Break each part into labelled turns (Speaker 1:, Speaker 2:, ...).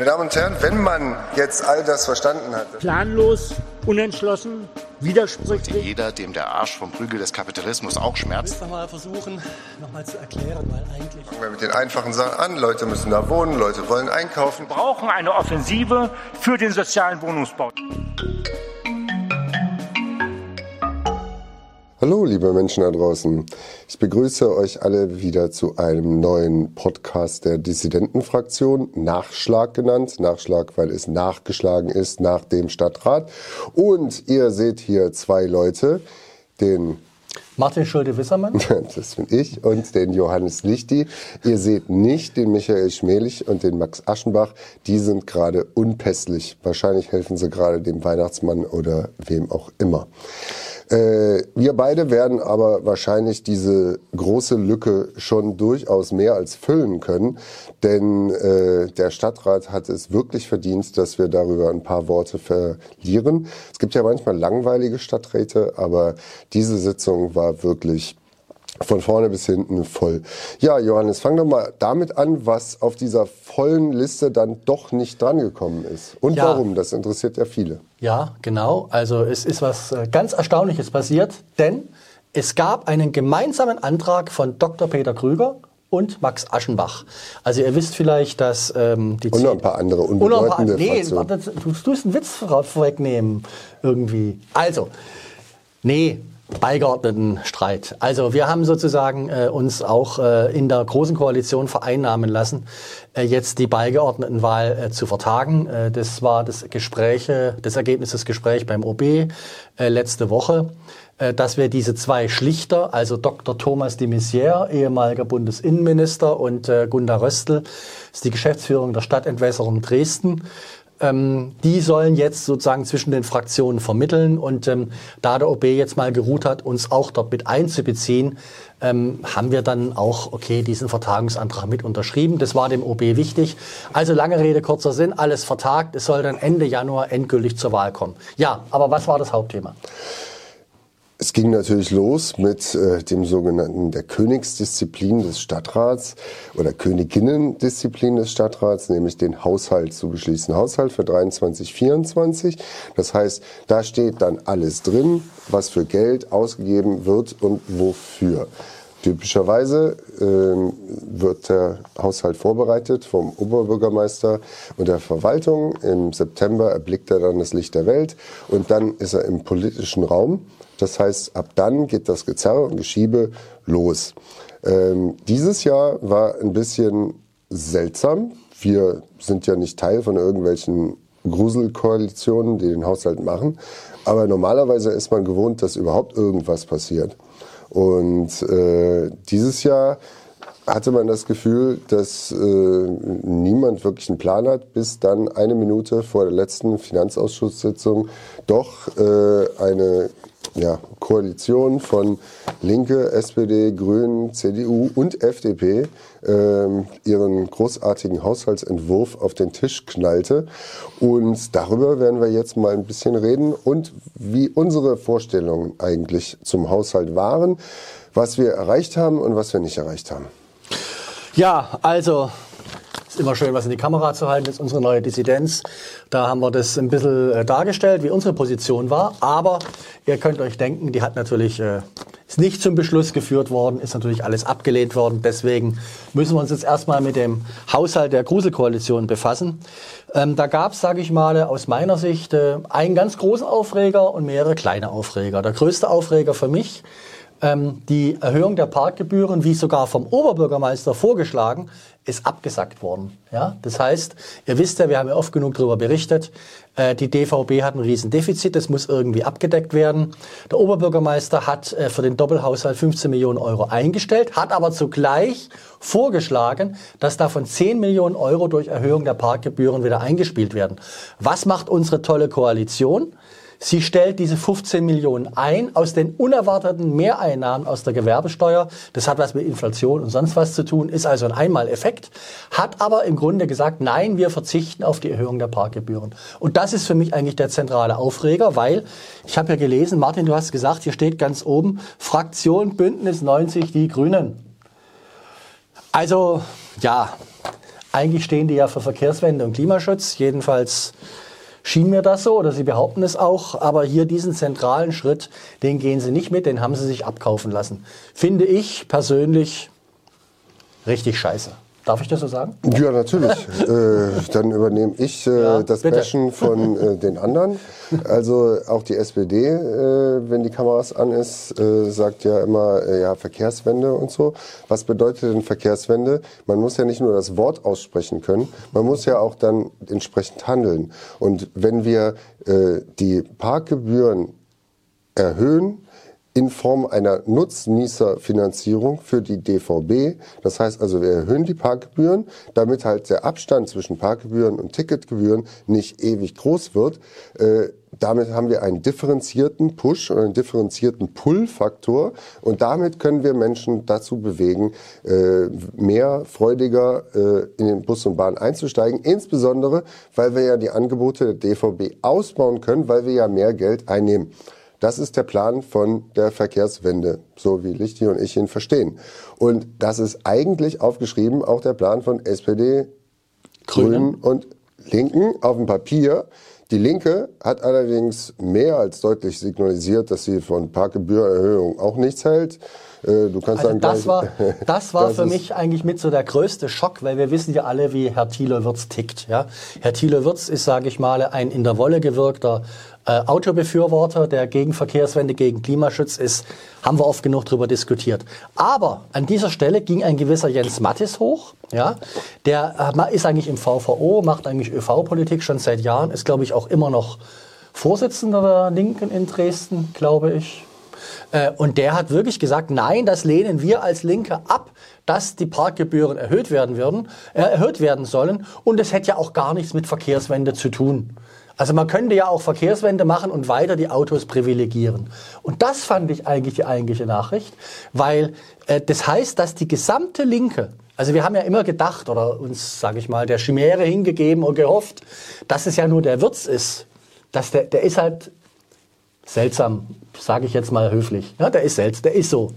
Speaker 1: Meine Damen und Herren, wenn man jetzt all das verstanden hat.
Speaker 2: Planlos, unentschlossen, widersprüchlich.
Speaker 3: Jeder, dem der Arsch vom Prügel des Kapitalismus auch schmerzt.
Speaker 4: Ich will mal versuchen, nochmal zu erklären, weil eigentlich.
Speaker 1: Fangen wir mit den einfachen Sachen an. Leute müssen da wohnen, Leute wollen einkaufen.
Speaker 2: Wir brauchen eine Offensive für den sozialen Wohnungsbau.
Speaker 1: Hallo, liebe Menschen da draußen. Ich begrüße euch alle wieder zu einem neuen Podcast der Dissidentenfraktion, Nachschlag genannt. Nachschlag, weil es nachgeschlagen ist nach dem Stadtrat. Und ihr seht hier zwei Leute, den
Speaker 4: Martin Schulte-Wissermann.
Speaker 1: Das bin ich und den Johannes Lichti. Ihr seht nicht den Michael Schmelich und den Max Aschenbach. Die sind gerade unpässlich. Wahrscheinlich helfen sie gerade dem Weihnachtsmann oder wem auch immer. Äh, wir beide werden aber wahrscheinlich diese große Lücke schon durchaus mehr als füllen können, denn äh, der Stadtrat hat es wirklich verdient, dass wir darüber ein paar Worte verlieren. Es gibt ja manchmal langweilige Stadträte, aber diese Sitzung war wirklich von vorne bis hinten voll. Ja, Johannes, fang doch mal damit an, was auf dieser vollen Liste dann doch nicht drangekommen ist. Und
Speaker 4: Ja.
Speaker 1: warum? Das interessiert ja viele.
Speaker 4: Ja, genau. Also es ist was äh, ganz Erstaunliches passiert, denn es gab einen gemeinsamen Antrag von Dr. Peter Krüger und Max Aschenbach. Also ihr wisst vielleicht, dass ähm, die
Speaker 1: Und noch ein paar andere
Speaker 4: Und noch ein paar,
Speaker 1: unbedeutende
Speaker 4: nee,
Speaker 1: Fraktionen.
Speaker 4: warte, du tust einen Witz vor- vorwegnehmen irgendwie. Also, nee, Beigeordnetenstreit. Also wir haben sozusagen äh, uns auch äh, in der großen Koalition vereinnahmen lassen, äh, jetzt die Beigeordnetenwahl äh, zu vertagen. Äh, das war das Gespräch, das Ergebnis des Gesprächs beim OB äh, letzte Woche, äh, dass wir diese zwei Schlichter, also Dr. Thomas de Maizière, ehemaliger Bundesinnenminister, und äh, Gunda Röstl, ist die Geschäftsführung der Stadtentwässerung Dresden, ähm, die sollen jetzt sozusagen zwischen den Fraktionen vermitteln. Und ähm, da der OB jetzt mal geruht hat, uns auch dort mit einzubeziehen, ähm, haben wir dann auch, okay, diesen Vertagungsantrag mit unterschrieben. Das war dem OB wichtig. Also lange Rede, kurzer Sinn, alles vertagt. Es soll dann Ende Januar endgültig zur Wahl kommen. Ja, aber was war das Hauptthema?
Speaker 1: Es ging natürlich los mit äh, dem sogenannten der Königsdisziplin des Stadtrats oder Königinnendisziplin des Stadtrats, nämlich den Haushalt zu beschließen. Haushalt für 23, 24. Das heißt, da steht dann alles drin, was für Geld ausgegeben wird und wofür. Typischerweise ähm, wird der Haushalt vorbereitet vom Oberbürgermeister und der Verwaltung. Im September erblickt er dann das Licht der Welt und dann ist er im politischen Raum. Das heißt, ab dann geht das Gezerre und Geschiebe los. Ähm, dieses Jahr war ein bisschen seltsam. Wir sind ja nicht Teil von irgendwelchen Gruselkoalitionen, die den Haushalt machen. Aber normalerweise ist man gewohnt, dass überhaupt irgendwas passiert. Und äh, dieses Jahr hatte man das Gefühl, dass äh, niemand wirklich einen Plan hat, bis dann eine Minute vor der letzten Finanzausschusssitzung doch äh, eine ja, Koalition von Linke, SPD, Grünen, CDU und FDP ähm, ihren großartigen Haushaltsentwurf auf den Tisch knallte. Und darüber werden wir jetzt mal ein bisschen reden und wie unsere Vorstellungen eigentlich zum Haushalt waren, was wir erreicht haben und was wir nicht erreicht haben.
Speaker 4: Ja, also ist immer schön, was in die Kamera zu halten. Das ist unsere neue Dissidenz. Da haben wir das ein bisschen äh, dargestellt, wie unsere Position war. Aber ihr könnt euch denken, die hat natürlich äh, ist nicht zum Beschluss geführt worden, ist natürlich alles abgelehnt worden. Deswegen müssen wir uns jetzt erstmal mit dem Haushalt der Gruselkoalition befassen. Ähm, da gab es, sage ich mal, aus meiner Sicht äh, einen ganz großen Aufreger und mehrere kleine Aufreger. Der größte Aufreger für mich die Erhöhung der Parkgebühren, wie sogar vom Oberbürgermeister vorgeschlagen, ist abgesagt worden. Ja? Das heißt, ihr wisst ja, wir haben ja oft genug darüber berichtet, äh, die DVB hat ein Riesendefizit, das muss irgendwie abgedeckt werden. Der Oberbürgermeister hat äh, für den Doppelhaushalt 15 Millionen Euro eingestellt, hat aber zugleich vorgeschlagen, dass davon 10 Millionen Euro durch Erhöhung der Parkgebühren wieder eingespielt werden. Was macht unsere tolle Koalition? Sie stellt diese 15 Millionen ein aus den unerwarteten Mehreinnahmen aus der Gewerbesteuer. Das hat was mit Inflation und sonst was zu tun, ist also ein Einmaleffekt. Hat aber im Grunde gesagt, nein, wir verzichten auf die Erhöhung der Parkgebühren. Und das ist für mich eigentlich der zentrale Aufreger, weil ich habe ja gelesen, Martin, du hast gesagt, hier steht ganz oben, Fraktion Bündnis 90 Die Grünen. Also, ja, Eigentlich stehen die ja für Verkehrswende und Klimaschutz. Jedenfalls schien mir das so oder sie behaupten es auch. Aber hier diesen zentralen Schritt, den gehen sie nicht mit, den haben sie sich abkaufen lassen. Finde ich persönlich richtig scheiße. Darf ich das so sagen?
Speaker 1: Ja, natürlich. äh, dann übernehme ich äh,
Speaker 4: Ja,
Speaker 1: das
Speaker 4: bitte.
Speaker 1: Bashen von äh, den anderen. Also auch die SPD, äh, wenn die Kameras an ist, äh, sagt ja immer, äh, ja, Verkehrswende und so. Was bedeutet denn Verkehrswende? Man muss ja nicht nur das Wort aussprechen können, man muss ja auch dann entsprechend handeln. Und wenn wir die Parkgebühren erhöhen in Form einer Nutznießerfinanzierung für die DVB. Das heißt also, wir erhöhen die Parkgebühren, damit halt der Abstand zwischen Parkgebühren und Ticketgebühren nicht ewig groß wird. Äh, damit haben wir einen differenzierten Push oder einen differenzierten Pull-Faktor und damit können wir Menschen dazu bewegen, äh, mehr freudiger äh, in den Bus und Bahn einzusteigen. Insbesondere, weil wir ja die Angebote der DVB ausbauen können, weil wir ja mehr Geld einnehmen. Das ist der Plan von der Verkehrswende, so wie Lichti und ich ihn verstehen. Und das ist eigentlich aufgeschrieben auch der Plan von SPD, Grünen und Linken auf dem Papier. Die Linke hat allerdings mehr als deutlich signalisiert, dass sie von Parkgebührerhöhung auch nichts hält. Äh, Du kannst
Speaker 4: Also
Speaker 1: sagen,
Speaker 4: das war, das war
Speaker 1: Das
Speaker 4: für mich eigentlich mit so der größte Schock, weil wir wissen ja alle, wie Herr Thilo Wirz tickt. Ja? Herr Thilo Wirz ist, sage ich mal, ein in der Wolle gewirkter äh, Autobefürworter, der gegen Verkehrswende, gegen Klimaschutz ist. Haben wir oft genug darüber diskutiert. Aber an dieser Stelle ging ein gewisser Jens Mattis hoch. Ja? Der äh, ist eigentlich im VVO, macht eigentlich ÖV-Politik schon seit Jahren, ist, glaube ich, auch immer noch Vorsitzender der Linken in Dresden, glaube ich. Äh, Und der hat wirklich gesagt, nein, das lehnen wir als Linke ab, dass die Parkgebühren erhöht werden würden, äh, erhöht werden sollen. Und es hätte ja auch gar nichts mit Verkehrswende zu tun. Also man könnte ja auch Verkehrswende machen und weiter die Autos privilegieren. Und das fand ich eigentlich die eigentliche Nachricht, weil äh, das heißt, dass die gesamte Linke, also wir haben ja immer gedacht oder uns, sage ich mal, der Chimäre hingegeben und gehofft, dass es ja nur der Wirtz ist. Dass der, der ist halt seltsam, sage ich jetzt mal höflich. Ja, der ist seltsam, der ist so.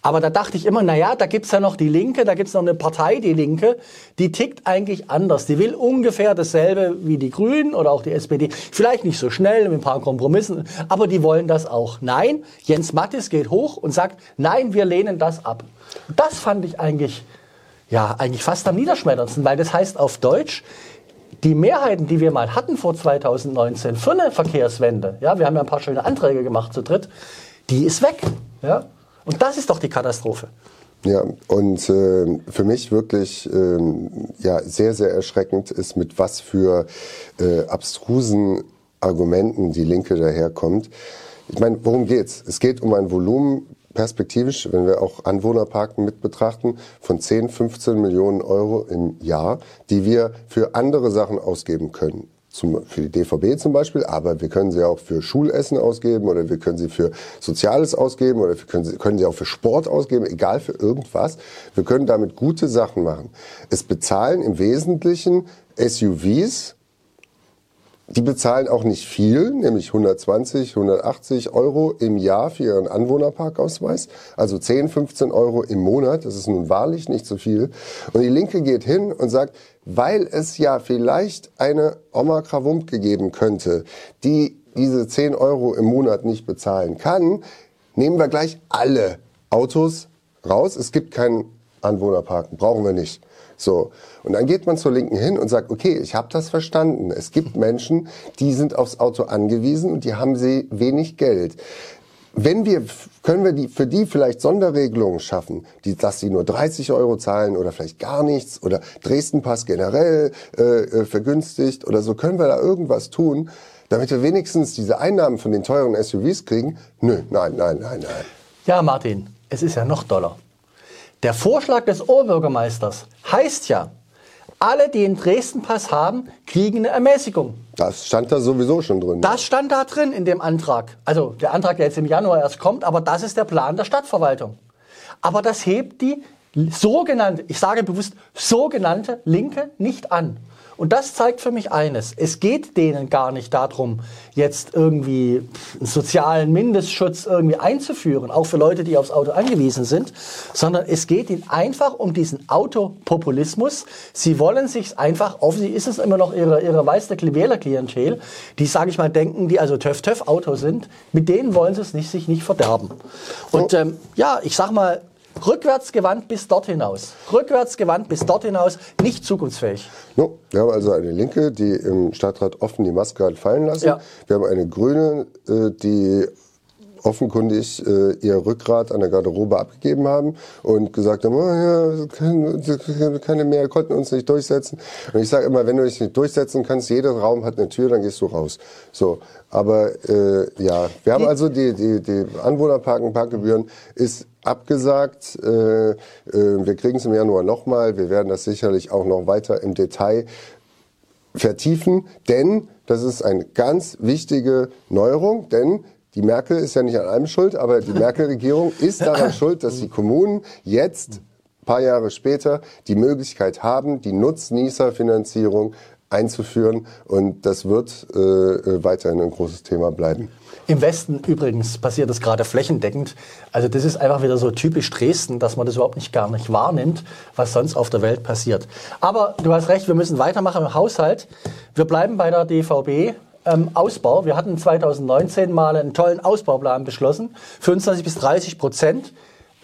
Speaker 4: Aber da dachte ich immer, naja, da gibt's ja noch die Linke, da gibt's noch eine Partei, die Linke, die tickt eigentlich anders. Die will ungefähr dasselbe wie die Grünen oder auch die SPD. Vielleicht nicht so schnell, mit ein paar Kompromissen, aber die wollen das auch. Nein, Jens Mattis geht hoch und sagt, nein, wir lehnen das ab. Das fand ich eigentlich, ja, eigentlich fast am niederschmetterndsten, weil das heißt auf Deutsch, die Mehrheiten, die wir mal hatten vor 2019 für eine Verkehrswende, ja, wir haben ja ein paar schöne Anträge gemacht zu dritt, die ist weg. Ja? Und das ist doch die Katastrophe.
Speaker 1: Ja, und äh, für mich wirklich ähm, ja, sehr, sehr erschreckend ist, mit was für äh, abstrusen Argumenten die Linke daherkommt. Ich meine, worum geht's? Es geht um ein Volumen perspektivisch, wenn wir auch Anwohnerparken mit betrachten, von 10, 15 Millionen Euro im Jahr, die wir für andere Sachen ausgeben können. Zum, für die DVB zum Beispiel, aber wir können sie auch für Schulessen ausgeben oder wir können sie für Soziales ausgeben oder wir können sie, können sie auch für Sport ausgeben, egal für irgendwas. Wir können damit gute Sachen machen. Es bezahlen im Wesentlichen SUVs, die bezahlen auch nicht viel, nämlich 120, 180 Euro im Jahr für ihren Anwohnerparkausweis. Also 10, 15 Euro im Monat. Das ist nun wahrlich nicht so viel. Und die Linke geht hin und sagt, weil es ja vielleicht eine Oma Krawump gegeben könnte, die diese 10 Euro im Monat nicht bezahlen kann, nehmen wir gleich alle Autos raus. Es gibt keinen Anwohnerparken, brauchen wir nicht. So. Und dann geht man zur Linken hin und sagt, okay, ich habe das verstanden. Es gibt Menschen, die sind aufs Auto angewiesen und die haben sie wenig Geld. Wenn wir, können wir die, für die vielleicht Sonderregelungen schaffen, die, dass sie nur 30 Euro zahlen oder vielleicht gar nichts oder Dresdenpass generell äh, äh, vergünstigt oder so, können wir da irgendwas tun, damit wir wenigstens diese Einnahmen von den teuren SUVs kriegen? Nö, nein, nein, nein, nein.
Speaker 4: Ja, Martin, es ist ja noch doller. Der Vorschlag des Oberbürgermeisters heißt ja, alle, die einen Dresden-Pass haben, kriegen eine Ermäßigung.
Speaker 1: Das stand da sowieso schon drin.
Speaker 4: Das stand da drin in dem Antrag. Also der Antrag, der jetzt im Januar erst kommt, aber das ist der Plan der Stadtverwaltung. Aber das hebt die sogenannte, ich sage bewusst sogenannte Linke nicht an. Und das zeigt für mich eines. Es geht denen gar nicht darum, jetzt irgendwie einen sozialen Mindestschutz irgendwie einzuführen, auch für Leute, die aufs Auto angewiesen sind, sondern es geht ihnen einfach um diesen Autopopulismus. Sie wollen sich einfach, offensichtlich ist es immer noch ihre, ihre weiße Wählerklientel, die, sage ich mal, denken, die also töff-töff-Auto sind, mit denen wollen sie es nicht, sich nicht verderben. Und ähm, ja, ich sag mal, rückwärts gewandt bis dort hinaus. Rückwärts gewandt bis dort hinaus, nicht zukunftsfähig.
Speaker 1: No, wir haben also eine Linke, die im Stadtrat offen die Maske hat fallen lassen.
Speaker 4: Ja.
Speaker 1: Wir haben eine Grüne, äh, die offenkundig äh, ihr Rückgrat an der Garderobe abgegeben haben und gesagt haben, oh, ja, keine, keine mehr, konnten uns nicht durchsetzen. Und ich sage immer, wenn du dich nicht durchsetzen kannst, jeder Raum hat eine Tür, dann gehst du raus. So, aber äh, ja, wir haben also die, die, die Anwohnerparken, Parkgebühren ist abgesagt. Äh, äh, wir kriegen es im Januar nochmal. Wir werden das sicherlich auch noch weiter im Detail vertiefen, denn das ist eine ganz wichtige Neuerung, denn die Merkel ist ja nicht an allem schuld, aber die Merkel-Regierung ist daran schuld, dass die Kommunen jetzt, paar Jahre später, die Möglichkeit haben, die Nutznießerfinanzierung einzuführen. Und das wird äh, äh weiterhin ein großes Thema bleiben.
Speaker 4: Im Westen übrigens passiert das gerade flächendeckend. Also das ist einfach wieder so typisch Dresden, dass man das überhaupt nicht gar nicht wahrnimmt, was sonst auf der Welt passiert. Aber du hast recht, wir müssen weitermachen im Haushalt. Wir bleiben bei der DVB ähm, Ausbau. Wir hatten 2019 mal einen tollen Ausbauplan beschlossen, 25 bis 30 Prozent.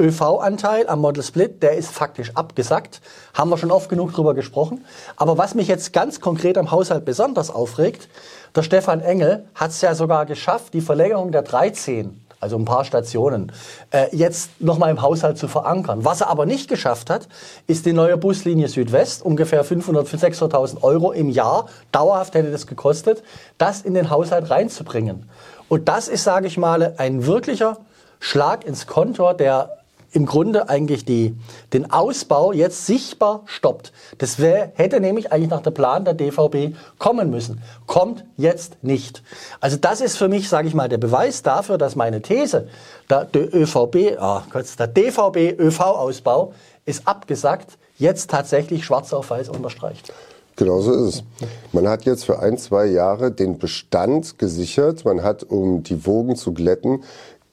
Speaker 4: ÖV-Anteil am Model Split, der ist faktisch abgesackt. Haben wir schon oft genug drüber gesprochen. Aber was mich jetzt ganz konkret am Haushalt besonders aufregt, der Stefan Engel hat es ja sogar geschafft, die Verlängerung der 13 also ein paar Stationen, äh, jetzt nochmal im Haushalt zu verankern. Was er aber nicht geschafft hat, ist die neue Buslinie Südwest, ungefähr 500, 600.000 Euro im Jahr, dauerhaft hätte das gekostet, das in den Haushalt reinzubringen. Und das ist, sage ich mal, ein wirklicher Schlag ins Kontor, der im Grunde eigentlich die, den Ausbau jetzt sichtbar stoppt. Das wär, hätte nämlich eigentlich nach dem Plan der DVB kommen müssen. Kommt jetzt nicht. Also das ist für mich, sage ich mal, der Beweis dafür, dass meine These, der, der ÖVB, oh Gott, der DVB ÖV-Ausbau ist abgesagt, jetzt tatsächlich schwarz auf weiß unterstreicht.
Speaker 1: Genauso ist es. Man hat jetzt für ein, zwei Jahre den Bestand gesichert. Man hat, um die Wogen zu glätten,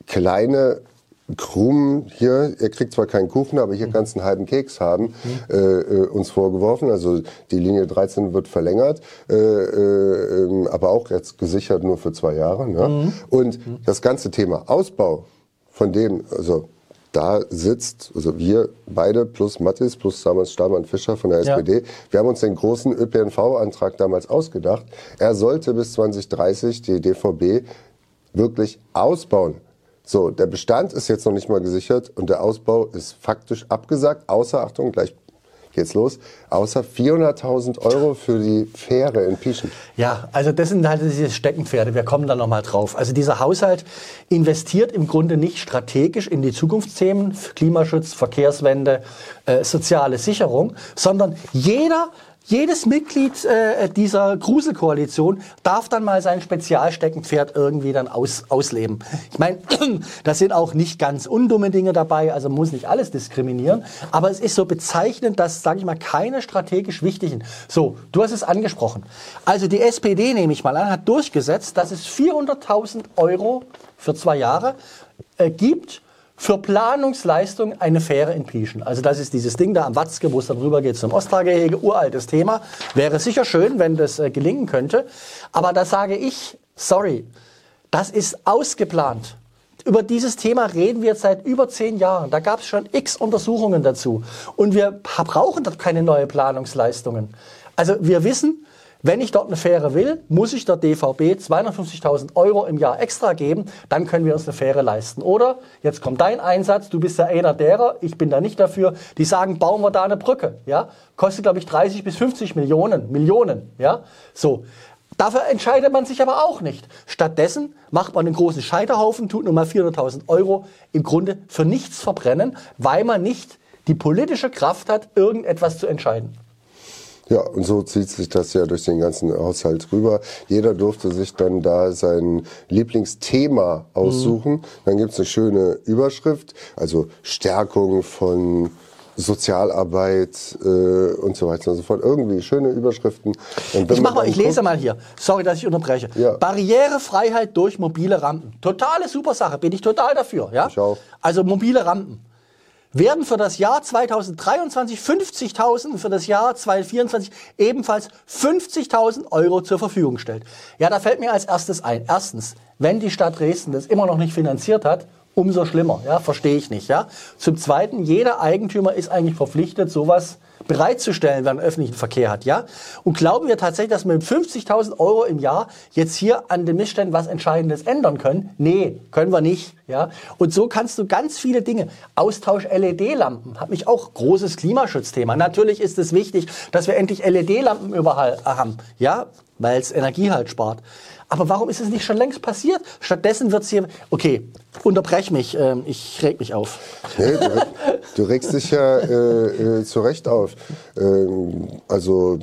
Speaker 1: kleine Krumm hier, er kriegt zwar keinen Kuchen, aber hier mhm. kannst du einen halben Keks haben, mhm. äh, uns vorgeworfen. Also die Linie 13 wird verlängert, äh, äh, aber auch jetzt gesichert nur für zwei Jahre. Ne? Mhm. Und mhm. das ganze Thema Ausbau, von dem, also da sitzt, also wir beide plus Mattis plus damals Stahlmann Fischer von der SPD, ja. wir haben uns den großen ÖPNV-Antrag damals ausgedacht. Er sollte bis 2030 die DVB wirklich ausbauen. So, der Bestand ist jetzt noch nicht mal gesichert und der Ausbau ist faktisch abgesagt, außer, Achtung, gleich geht's los, außer 400.000 Euro für die Fähre in Pieschen.
Speaker 4: Ja, also das sind halt diese Steckenpferde, wir kommen da nochmal drauf. Also dieser Haushalt investiert im Grunde nicht strategisch in die Zukunftsthemen, Klimaschutz, Verkehrswende, äh, soziale Sicherung, sondern jeder jedes Mitglied äh, dieser Gruselkoalition darf dann mal sein Spezialsteckenpferd irgendwie dann aus, ausleben. Ich meine, da sind auch nicht ganz undumme Dinge dabei, also muss nicht alles diskriminieren, aber es ist so bezeichnend, dass, sage ich mal, keine strategisch wichtigen. So, du hast es angesprochen. Also die SPD, nehme ich mal an, hat durchgesetzt, dass es 400.000 Euro für zwei Jahre äh, gibt für Planungsleistung eine Fähre in Pieschen. Also das ist dieses Ding da am Watzke, wo es dann rüber geht zum Ostragehege, uraltes Thema. Wäre sicher schön, wenn das äh, gelingen könnte. Aber da sage ich, sorry, das ist ausgeplant. Über dieses Thema reden wir seit über zehn Jahren. Da gab es schon x Untersuchungen dazu. Und wir brauchen dort keine neue Planungsleistungen. Also wir wissen, wenn ich dort eine Fähre will, muss ich der DVB 250.000 Euro im Jahr extra geben, dann können wir uns eine Fähre leisten. Oder, jetzt kommt dein Einsatz, du bist ja einer derer, ich bin da nicht dafür, die sagen, bauen wir da eine Brücke, ja? Kostet, glaube ich, 30 bis 50 Millionen, Millionen, ja? So. Dafür entscheidet man sich aber auch nicht. Stattdessen macht man einen großen Scheiterhaufen, tut nochmal 400.000 Euro im Grunde für nichts verbrennen, weil man nicht die politische Kraft hat, irgendetwas zu entscheiden.
Speaker 1: Ja, und so zieht sich das ja durch den ganzen Haushalt rüber. Jeder durfte sich dann da sein Lieblingsthema aussuchen. Mhm. Dann gibt's eine schöne Überschrift, also Stärkung von Sozialarbeit äh, und so weiter und so fort. Irgendwie schöne Überschriften.
Speaker 4: Ich, mach mal, ich lese mal hier. Sorry, dass ich unterbreche.
Speaker 1: Ja.
Speaker 4: Barrierefreiheit durch mobile Rampen. Totale super Sache. Bin ich total dafür. Ja?
Speaker 1: Ich auch.
Speaker 4: Also mobile Rampen werden für das Jahr 2023 50.000, für das Jahr 2024 ebenfalls 50.000 Euro zur Verfügung gestellt. Ja, da fällt mir als erstes ein. Erstens, wenn die Stadt Dresden das immer noch nicht finanziert hat, umso schlimmer. Ja, verstehe ich nicht. Ja. Zum Zweiten, jeder Eigentümer ist eigentlich verpflichtet, sowas bereitzustellen, wenn er öffentlichen Verkehr hat, ja? Und glauben wir tatsächlich, dass wir mit 50.000 Euro im Jahr jetzt hier an den Missständen was Entscheidendes ändern können? Nee, können wir nicht, ja? Und so kannst du ganz viele Dinge. Austausch LED-Lampen, hat mich auch großes Klimaschutzthema. Natürlich ist es wichtig, dass wir endlich LED-Lampen überall haben, ja? Weil es Energie halt spart. Aber warum ist es nicht schon längst passiert? Stattdessen wird es hier, okay, unterbrech mich, ähm, ich reg mich auf.
Speaker 1: Nee, du, du regst dich ja äh, äh, zu Recht auf. Ähm, also,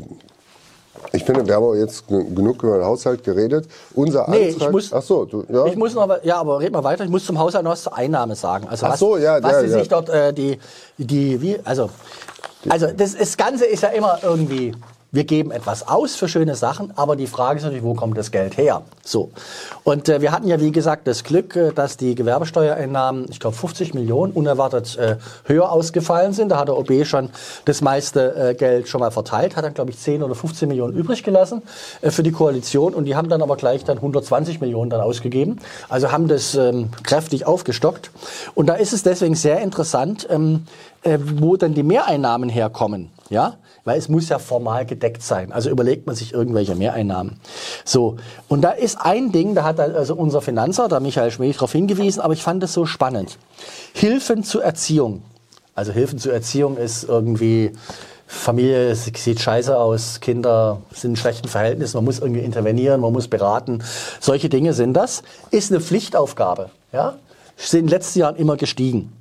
Speaker 1: ich finde, wir haben auch jetzt ge- genug über den Haushalt geredet. Unser
Speaker 4: Nee,
Speaker 1: Antrag.
Speaker 4: ich muss,
Speaker 1: ach so, du, ja.
Speaker 4: ich muss noch, aber, ja, aber red mal weiter. Ich muss zum Haushalt noch was zur Einnahme sagen. Also
Speaker 1: Ach
Speaker 4: was,
Speaker 1: so, ja,
Speaker 4: was
Speaker 1: ja,
Speaker 4: die
Speaker 1: ja.
Speaker 4: sich dort, äh, die, die, wie, also, also das, das Ganze ist ja immer irgendwie, wir geben etwas aus für schöne Sachen, aber die Frage ist natürlich, wo kommt das Geld her? So. Und äh, wir hatten ja, wie gesagt, das Glück, äh, dass die Gewerbesteuereinnahmen, ich glaube 50 Millionen, unerwartet äh, höher ausgefallen sind. Da hat der OB schon das meiste äh, Geld schon mal verteilt, hat dann, glaube ich, 10 oder 15 Millionen übrig gelassen äh, für die Koalition und die haben dann aber gleich dann 120 Millionen dann ausgegeben. Also haben das ähm, kräftig aufgestockt. Und da ist es deswegen sehr interessant, ähm, äh, wo dann die Mehreinnahmen herkommen. Ja, weil es muss ja formal gedeckt sein. Also überlegt man sich irgendwelche Mehreinnahmen. So, und da ist ein Ding, da hat also unser Finanzer, der Michael Schmich, darauf hingewiesen, aber ich fand es so spannend. Hilfen zur Erziehung. Also Hilfen zur Erziehung ist irgendwie, Familie sieht scheiße aus, Kinder sind in schlechten Verhältnissen, man muss irgendwie intervenieren, man muss beraten. Solche Dinge sind das. Ist eine Pflichtaufgabe. Ja? Sind in den letzten Jahren immer gestiegen.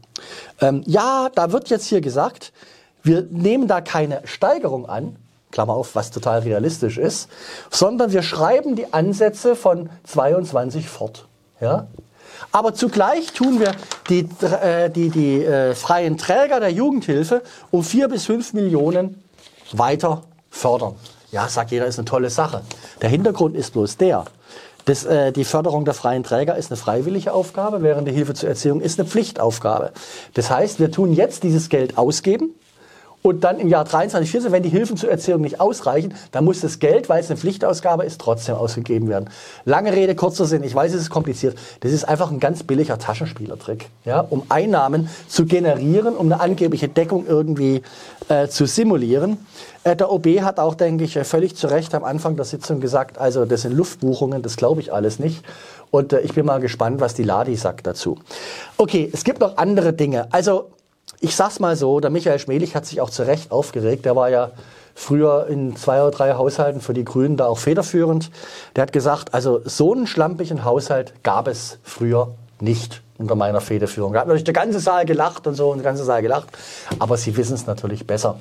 Speaker 4: Ähm, ja, da wird jetzt hier gesagt, wir nehmen da keine Steigerung an, Klammer auf, was total realistisch ist, sondern wir schreiben die Ansätze von 22 fort. Ja? Aber zugleich tun wir die, äh, die, die äh, freien Träger der Jugendhilfe um 4 bis 5 Millionen weiter fördern. Ja, sagt jeder, ist eine tolle Sache. Der Hintergrund ist bloß der, das, äh, die Förderung der freien Träger ist eine freiwillige Aufgabe, während die Hilfe zur Erziehung ist eine Pflichtaufgabe. Das heißt, wir tun jetzt dieses Geld ausgeben und dann im Jahr 23, 24, wenn die Hilfen zur Erziehung nicht ausreichen, dann muss das Geld, weil es eine Pflichtausgabe ist, trotzdem ausgegeben werden. Lange Rede, kurzer Sinn. Ich weiß, es ist kompliziert. Das ist einfach ein ganz billiger Taschenspielertrick, ja, um Einnahmen zu generieren, um eine angebliche Deckung irgendwie äh, zu simulieren. Äh, der OB hat auch, denke ich, völlig zu Recht am Anfang der Sitzung gesagt, also das sind Luftbuchungen, das glaube ich alles nicht. Und äh, ich bin mal gespannt, was die Ladi sagt dazu. Okay, es gibt noch andere Dinge. Also ich sag's mal so, der Michael Schmelich hat sich auch zu Recht aufgeregt. Der war ja früher in zwei oder drei Haushalten für die Grünen da auch federführend. Der hat gesagt, also so einen schlampigen Haushalt gab es früher nicht unter meiner Federführung. Da hat natürlich der ganze Saal gelacht und so und der ganze Saal gelacht. Aber sie wissen es natürlich besser.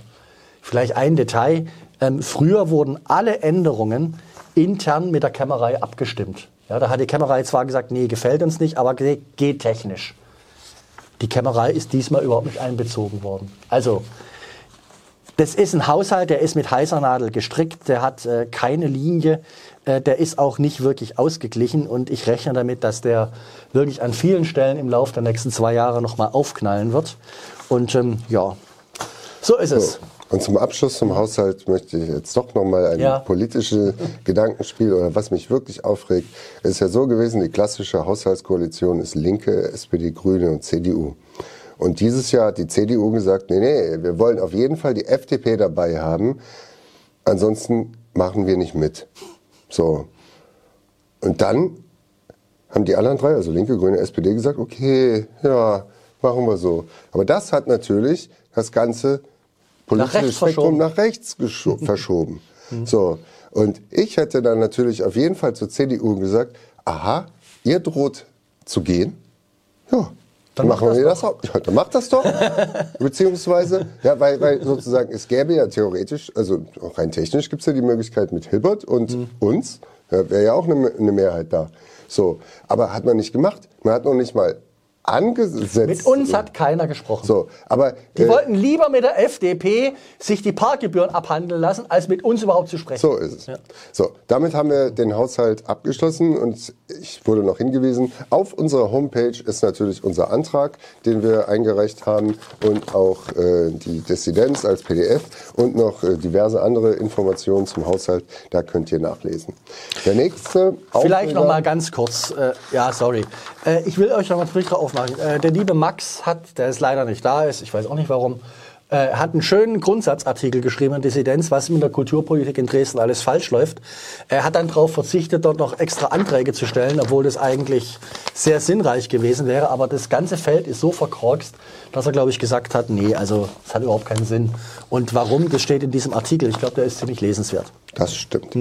Speaker 4: Vielleicht ein Detail. Ähm, früher wurden alle Änderungen intern mit der Kämmerei abgestimmt. Ja, da hat die Kämmerei zwar gesagt, nee, gefällt uns nicht, aber ge- geht technisch. Die Kämmerei ist diesmal überhaupt nicht einbezogen worden. Also, das ist ein Haushalt, der ist mit heißer Nadel gestrickt, der hat äh, keine Linie, äh, der ist auch nicht wirklich ausgeglichen und ich rechne damit, dass der wirklich an vielen Stellen im Laufe der nächsten zwei Jahre nochmal aufknallen wird. Und ähm, ja, so ist es.
Speaker 1: Und zum Abschluss zum Haushalt möchte ich jetzt doch noch mal ein
Speaker 4: Ja.
Speaker 1: politisches Gedankenspiel oder was mich wirklich aufregt. Es ist ja so gewesen, die klassische Haushaltskoalition ist Linke, SPD, Grüne und CDU. Und dieses Jahr hat die CDU gesagt, nee, nee, wir wollen auf jeden Fall die FDP dabei haben. Ansonsten machen wir nicht mit. So. Und dann haben die anderen drei, also Linke, Grüne, SPD, gesagt, okay, ja, machen wir so. Aber das hat natürlich das ganze politische
Speaker 4: rechts
Speaker 1: Spektrum
Speaker 4: verschoben.
Speaker 1: nach rechts verschoben. So. Und ich hätte dann natürlich auf jeden Fall zur CDU gesagt, aha, ihr droht zu gehen. Ja. Dann machen wir das auch. Ja, dann macht das doch. Beziehungsweise, ja, weil, weil sozusagen es gäbe ja theoretisch, also auch rein technisch gibt es ja die Möglichkeit mit Hilbert und uns, ja, wäre ja auch eine, eine Mehrheit da. So, aber hat man nicht gemacht. Man hat noch nicht mal angesetzt.
Speaker 4: Mit uns hat keiner gesprochen.
Speaker 1: So, aber
Speaker 4: Die
Speaker 1: äh,
Speaker 4: wollten lieber mit der FDP sich die Parkgebühren abhandeln lassen, als mit uns überhaupt zu sprechen.
Speaker 1: So ist es. So, damit haben wir den Haushalt abgeschlossen und ich wurde noch hingewiesen, auf unserer Homepage ist natürlich unser Antrag, den wir eingereicht haben und auch äh, die Dissidenz als PDF und noch äh, diverse andere Informationen zum Haushalt, da könnt ihr nachlesen. Der nächste
Speaker 4: Vielleicht noch mal ganz kurz. Äh, ja, sorry. Äh, ich will euch noch mal Sprüche aufmachen. Äh, der liebe Max hat, der ist leider nicht da ist, ich weiß auch nicht warum, äh, hat einen schönen Grundsatzartikel geschrieben in Dissidenz, was mit der Kulturpolitik in Dresden alles falsch läuft. Er hat dann darauf verzichtet, dort noch extra Anträge zu stellen, obwohl das eigentlich sehr sinnreich gewesen wäre. Aber das ganze Feld ist so verkorkst, dass er, glaube ich, gesagt hat, nee, also es hat überhaupt keinen Sinn. Und warum, das steht in diesem Artikel. Ich glaube, der ist ziemlich lesenswert.
Speaker 1: Das stimmt.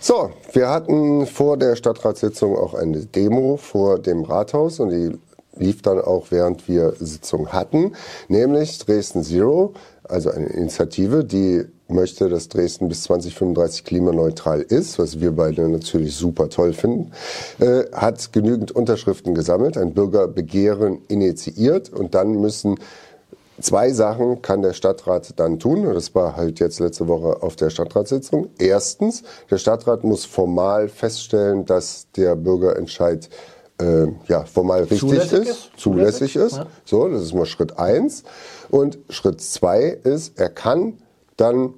Speaker 1: So, wir hatten vor der Stadtratssitzung auch eine Demo vor dem Rathaus und die lief dann auch während wir Sitzung hatten, nämlich Dresden Zero, also eine Initiative, die möchte, dass Dresden bis 2035 klimaneutral ist, was wir beide natürlich super toll finden, äh, hat genügend Unterschriften gesammelt, ein Bürgerbegehren initiiert und dann müssen Zwei Sachen kann der Stadtrat dann tun. Das war halt jetzt letzte Woche auf der Stadtratssitzung. Erstens, der Stadtrat muss formal feststellen, dass der Bürgerentscheid äh, ja, formal richtig
Speaker 4: Zulässig
Speaker 1: ist,
Speaker 4: ist.
Speaker 1: zulässig
Speaker 4: Zulässig,
Speaker 1: ist.
Speaker 4: ja.
Speaker 1: So, das ist mal Schritt eins. Und Schritt zwei ist, er kann dann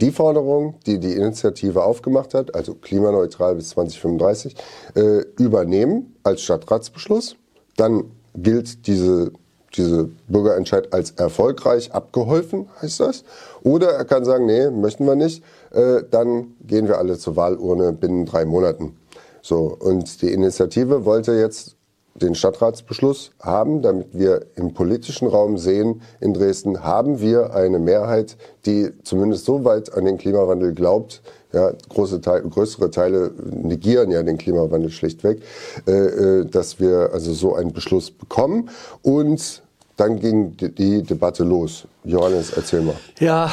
Speaker 1: die Forderung, die die Initiative aufgemacht hat, also klimaneutral bis 2035, äh, übernehmen als Stadtratsbeschluss. Dann gilt diese, diese Bürgerentscheid als erfolgreich abgeholfen, heißt das. Oder er kann sagen, nee, möchten wir nicht. Äh, dann gehen wir alle zur Wahlurne binnen drei Monaten. So, und die Initiative wollte jetzt den Stadtratsbeschluss haben, damit wir im politischen Raum sehen, in Dresden haben wir eine Mehrheit, die zumindest so weit an den Klimawandel glaubt, ja, große Teil, größere Teile negieren ja den Klimawandel schlichtweg, äh, äh, dass wir also so einen Beschluss bekommen. Und dann ging die, die Debatte los. Johannes, erzähl mal.
Speaker 4: Ja,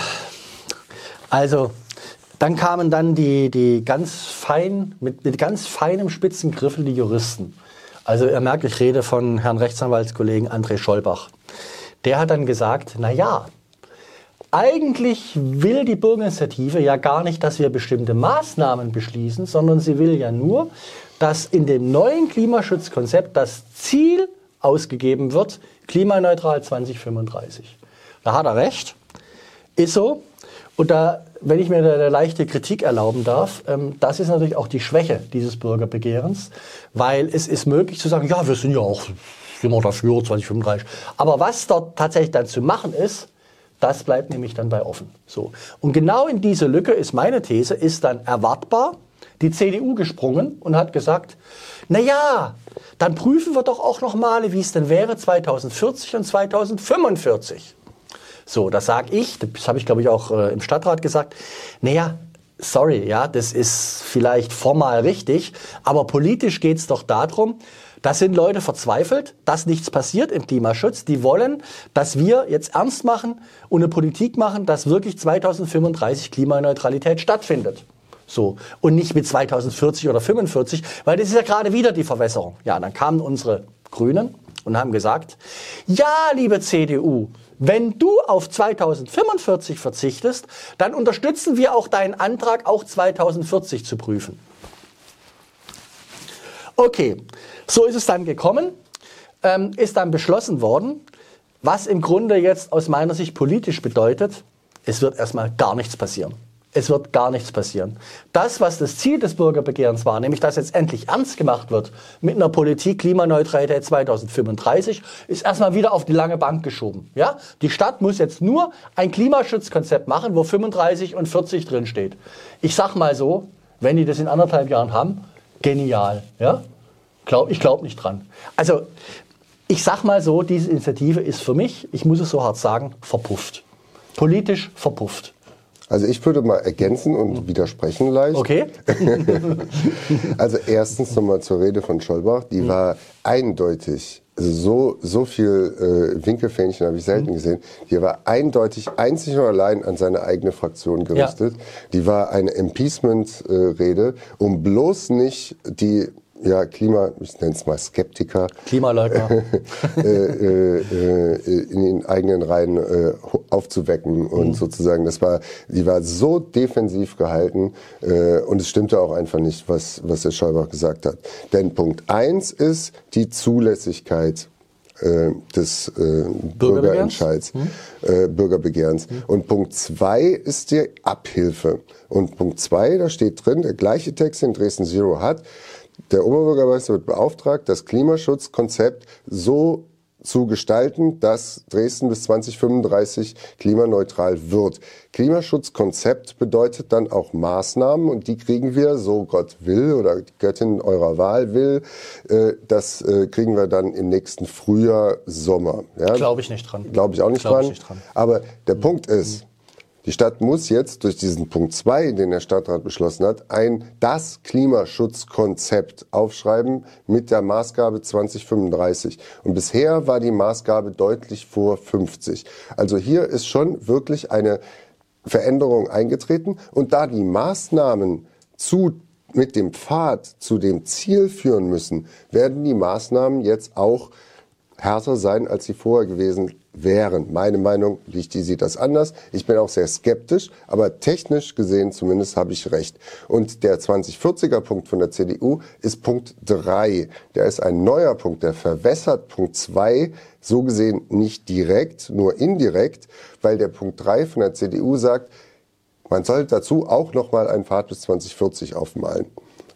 Speaker 4: also dann kamen dann die, die ganz fein, mit, mit ganz feinem spitzen Griffel die Juristen. Also ihr merkt, ich rede von Herrn Rechtsanwaltskollegen André Schollbach. Der hat dann gesagt, na ja, eigentlich will die Bürgerinitiative ja gar nicht, dass wir bestimmte Maßnahmen beschließen, sondern sie will ja nur, dass in dem neuen Klimaschutzkonzept das Ziel ausgegeben wird, klimaneutral 2035. Da hat er recht. Ist so. Und da, wenn ich mir da eine leichte Kritik erlauben darf, ähm, das ist natürlich auch die Schwäche dieses Bürgerbegehrens, weil es ist möglich zu sagen, ja, wir sind ja auch wir dafür 2035. Aber was dort tatsächlich dann zu machen ist, das bleibt nämlich dann bei offen. So. Und genau in diese Lücke ist meine These, ist dann erwartbar die CDU gesprungen und hat gesagt, na ja, dann prüfen wir doch auch noch mal, wie es denn wäre 2040 und 2045. So, das sage ich, das habe ich glaube ich auch äh, im Stadtrat gesagt. Naja, sorry, ja, das ist vielleicht formal richtig, aber politisch geht es doch darum, da sind Leute verzweifelt, dass nichts passiert im Klimaschutz. Die wollen, dass wir jetzt ernst machen und eine Politik machen, dass wirklich 2035 Klimaneutralität stattfindet. So. Und nicht mit 2040 oder 45, weil das ist ja gerade wieder die Verwässerung. Ja, dann kamen unsere Grünen und haben gesagt, ja, liebe CDU, wenn du auf 2045 verzichtest, dann unterstützen wir auch deinen Antrag, auch 2040 zu prüfen. Okay, so ist es dann gekommen, ähm, ist dann beschlossen worden, was im Grunde jetzt aus meiner Sicht politisch bedeutet, es wird erstmal gar nichts passieren. Es wird gar nichts passieren. Das, was das Ziel des Bürgerbegehrens war, nämlich dass jetzt endlich ernst gemacht wird mit einer Politik Klimaneutralität 2035, ist erstmal wieder auf die lange Bank geschoben. Ja? Die Stadt muss jetzt nur ein Klimaschutzkonzept machen, wo 35 und 40 drin steht. Ich sag mal so, wenn die das in anderthalb Jahren haben, genial. Ja? Glaub, ich glaube nicht dran. Also, ich sag mal so, diese Initiative ist für mich, ich muss es so hart sagen, verpufft. Politisch verpufft.
Speaker 1: Also ich würde mal ergänzen und widersprechen leicht.
Speaker 4: Okay?
Speaker 1: Also erstens nochmal zur Rede von Schollbach, die war eindeutig, also so, so viel äh, Winkelfähnchen habe ich selten gesehen, die war eindeutig einzig und allein an seine eigene Fraktion gerichtet. Die war eine Impeachment-Rede, um bloß nicht die ja, Klima, ich nenne es mal Skeptiker,
Speaker 4: Klimaleugner.
Speaker 1: äh, äh, äh, in den eigenen Reihen äh, aufzuwecken und sozusagen, das war, die war so defensiv gehalten äh, und es stimmte auch einfach nicht, was, was der Schäuber gesagt hat. Denn Punkt eins ist die Zulässigkeit äh, des Bürgerentscheids, äh, Bürgerbegehrens. Und Punkt zwei ist die Abhilfe. Und Punkt zwei, da steht drin, der gleiche Text, den Dresden Zero hat, der Oberbürgermeister wird beauftragt, das Klimaschutzkonzept so zu gestalten, dass Dresden bis 2035 klimaneutral wird. Klimaschutzkonzept bedeutet dann auch Maßnahmen und die kriegen wir, so Gott will oder die Göttin eurer Wahl will, äh, das äh, kriegen wir dann im nächsten Frühjahr, Sommer. Ja?
Speaker 4: Glaube ich nicht dran.
Speaker 1: Glaube ich auch nicht,
Speaker 4: Glaube
Speaker 1: dran.
Speaker 4: ich nicht dran.
Speaker 1: Aber der Punkt ist, die Stadt muss jetzt durch diesen Punkt 2, den der Stadtrat beschlossen hat, ein das Klimaschutzkonzept aufschreiben mit der Maßgabe 2035. Und bisher war die Maßgabe deutlich vor 50. Also hier ist schon wirklich eine Veränderung eingetreten. Und da die Maßnahmen zu mit dem Pfad zu dem Ziel führen müssen, werden die Maßnahmen jetzt auch härter sein, als sie vorher gewesen wären. Meine Meinung, Lichti sieht das anders. Ich bin auch sehr skeptisch, aber technisch gesehen zumindest habe ich recht. Und der 2040er Punkt von der CDU ist Punkt 3. Der ist ein neuer Punkt, der verwässert Punkt 2 so gesehen nicht direkt, nur indirekt, weil der Punkt 3 von der CDU sagt, man soll dazu auch noch mal einen Pfad bis 2040 aufmalen.